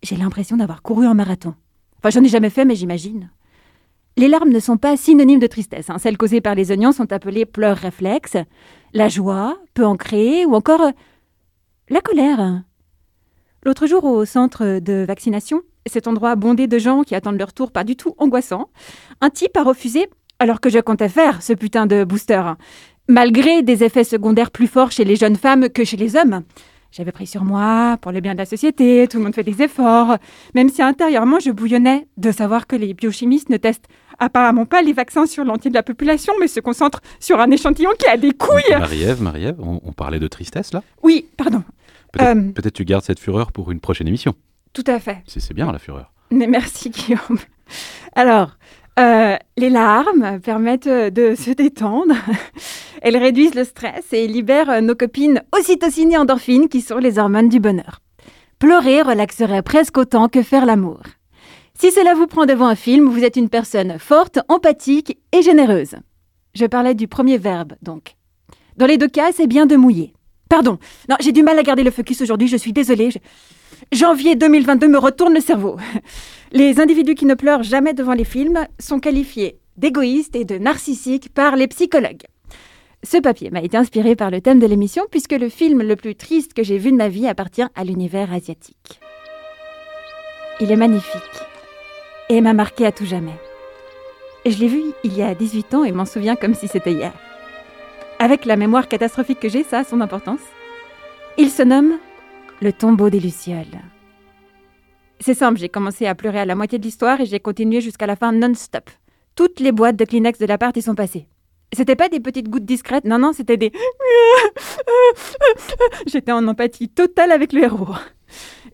j'ai l'impression d'avoir couru un marathon. Enfin, j'en ai jamais fait, mais j'imagine. Les larmes ne sont pas synonymes de tristesse. hein. Celles causées par les oignons sont appelées pleurs réflexes. La joie peut en créer, ou encore la colère. L'autre jour, au centre de vaccination, cet endroit bondé de gens qui attendent leur tour pas du tout angoissant, un type a refusé alors que je comptais faire ce putain de booster, malgré des effets secondaires plus forts chez les jeunes femmes que chez les hommes. J'avais pris sur moi pour le bien de la société, tout le monde fait des efforts, même si intérieurement je bouillonnais de savoir que les biochimistes ne testent apparemment pas les vaccins sur l'entier de la population, mais se concentrent sur un échantillon qui a des couilles. Marie-Ève, Marie-Ève, on, on parlait de tristesse là? Oui, pardon. Peut-être Euh, peut-être tu gardes cette fureur pour une prochaine émission. Tout à fait. C'est c'est bien la fureur. Mais merci Guillaume. Alors, euh, les larmes permettent de se détendre. Elles réduisent le stress et libèrent nos copines ocytocine et endorphines qui sont les hormones du bonheur. Pleurer relaxerait presque autant que faire l'amour. Si cela vous prend devant un film, vous êtes une personne forte, empathique et généreuse. Je parlais du premier verbe, donc. Dans les deux cas, c'est bien de mouiller. Pardon, j'ai du mal à garder le focus aujourd'hui, je suis désolée. Janvier 2022 me retourne le cerveau. [LAUGHS] Les individus qui ne pleurent jamais devant les films sont qualifiés d'égoïstes et de narcissiques par les psychologues. Ce papier m'a été inspiré par le thème de l'émission puisque le film le plus triste que j'ai vu de ma vie appartient à l'univers asiatique. Il est magnifique et m'a marqué à tout jamais. Je l'ai vu il y a 18 ans et m'en souviens comme si c'était hier. Avec la mémoire catastrophique que j'ai, ça a son importance. Il se nomme Le tombeau des Lucioles. C'est simple, j'ai commencé à pleurer à la moitié de l'histoire et j'ai continué jusqu'à la fin non-stop. Toutes les boîtes de Kleenex de l'appart y sont passées. C'était pas des petites gouttes discrètes, non, non, c'était des. [LAUGHS] J'étais en empathie totale avec le héros.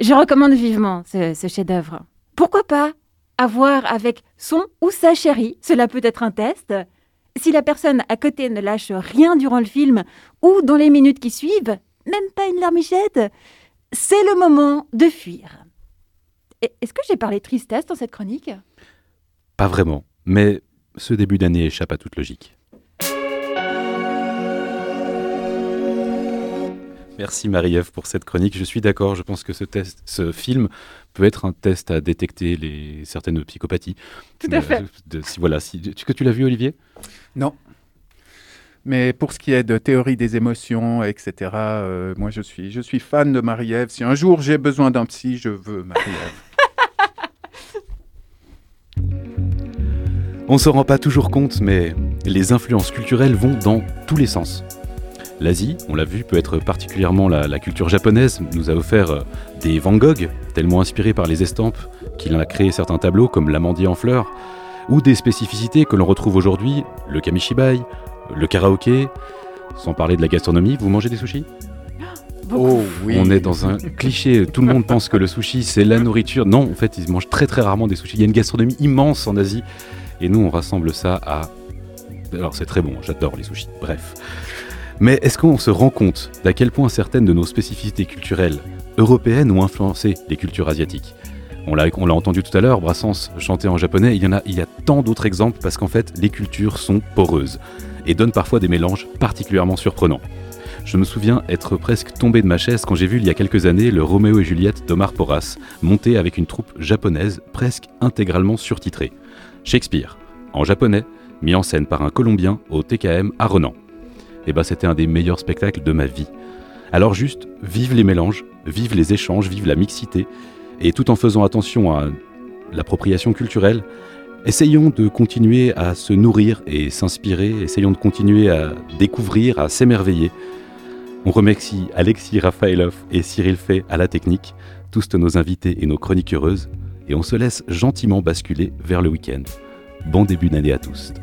Je recommande vivement ce chef-d'œuvre. Pourquoi pas avoir avec son ou sa chérie Cela peut être un test. Si la personne à côté ne lâche rien durant le film ou dans les minutes qui suivent, même pas une larmichette, c'est le moment de fuir. Est-ce que j'ai parlé tristesse dans cette chronique? Pas vraiment, mais ce début d'année échappe à toute logique. Merci Marie-Ève pour cette chronique. Je suis d'accord, je pense que ce, test, ce film peut être un test à détecter les, certaines psychopathies. Tout à Euh, fait. de- si, voilà, si, est-ce que tu l'as vu Olivier? Non. Mais pour ce qui est de théorie des émotions, etc., euh, moi je suis, je suis fan de Marie-Ève. Si un jour j'ai besoin d'un psy, je veux Marie-Ève. [LAUGHS] On ne se rend pas toujours compte, mais les influences culturelles vont dans tous les sens. L'Asie, on l'a vu, peut être particulièrement la, la culture japonaise, nous a offert euh, des Van Gogh, tellement inspirés par les estampes qu'il en a créé certains tableaux comme l'amandier en fleurs, ou des spécificités que l'on retrouve aujourd'hui, le kamishibai, le karaoké, sans parler de la gastronomie. Vous mangez des sushis? Oh oui. On est dans un cliché, tout le monde pense que le sushi c'est la nourriture. Non, en fait, ils mangent très très rarement des sushis. Il y a une gastronomie immense en Asie et nous on rassemble ça à. Alors c'est très bon, j'adore les sushis, bref. Mais est-ce qu'on se rend compte d'à quel point certaines de nos spécificités culturelles européennes ont influencé les cultures asiatiques? On l'a, entendu tout à l'heure, Brassens chanter en japonais, il y en a, il y a tant d'autres exemples parce qu'en fait les cultures sont poreuses et donnent parfois des mélanges particulièrement surprenants. Je me souviens être presque tombé de ma chaise quand j'ai vu il y a quelques années le Roméo et Juliette d'Omar Porras, monté avec une troupe japonaise presque intégralement surtitrée. Shakespeare, en japonais, mis en scène par un Colombien au TKM à Renan. Et bah c'était un des meilleurs spectacles de ma vie. Alors juste, vive les mélanges, vive les échanges, vive la mixité, et tout en faisant attention à l'appropriation culturelle. Essayons de continuer à se nourrir et s'inspirer, essayons de continuer à découvrir, à s'émerveiller. On remercie Alexis Rafaelov et Cyril Fay à la technique, tous nos invités et nos chroniques heureuses, et on se laisse gentiment basculer vers le week-end. Bon début d'année à tous.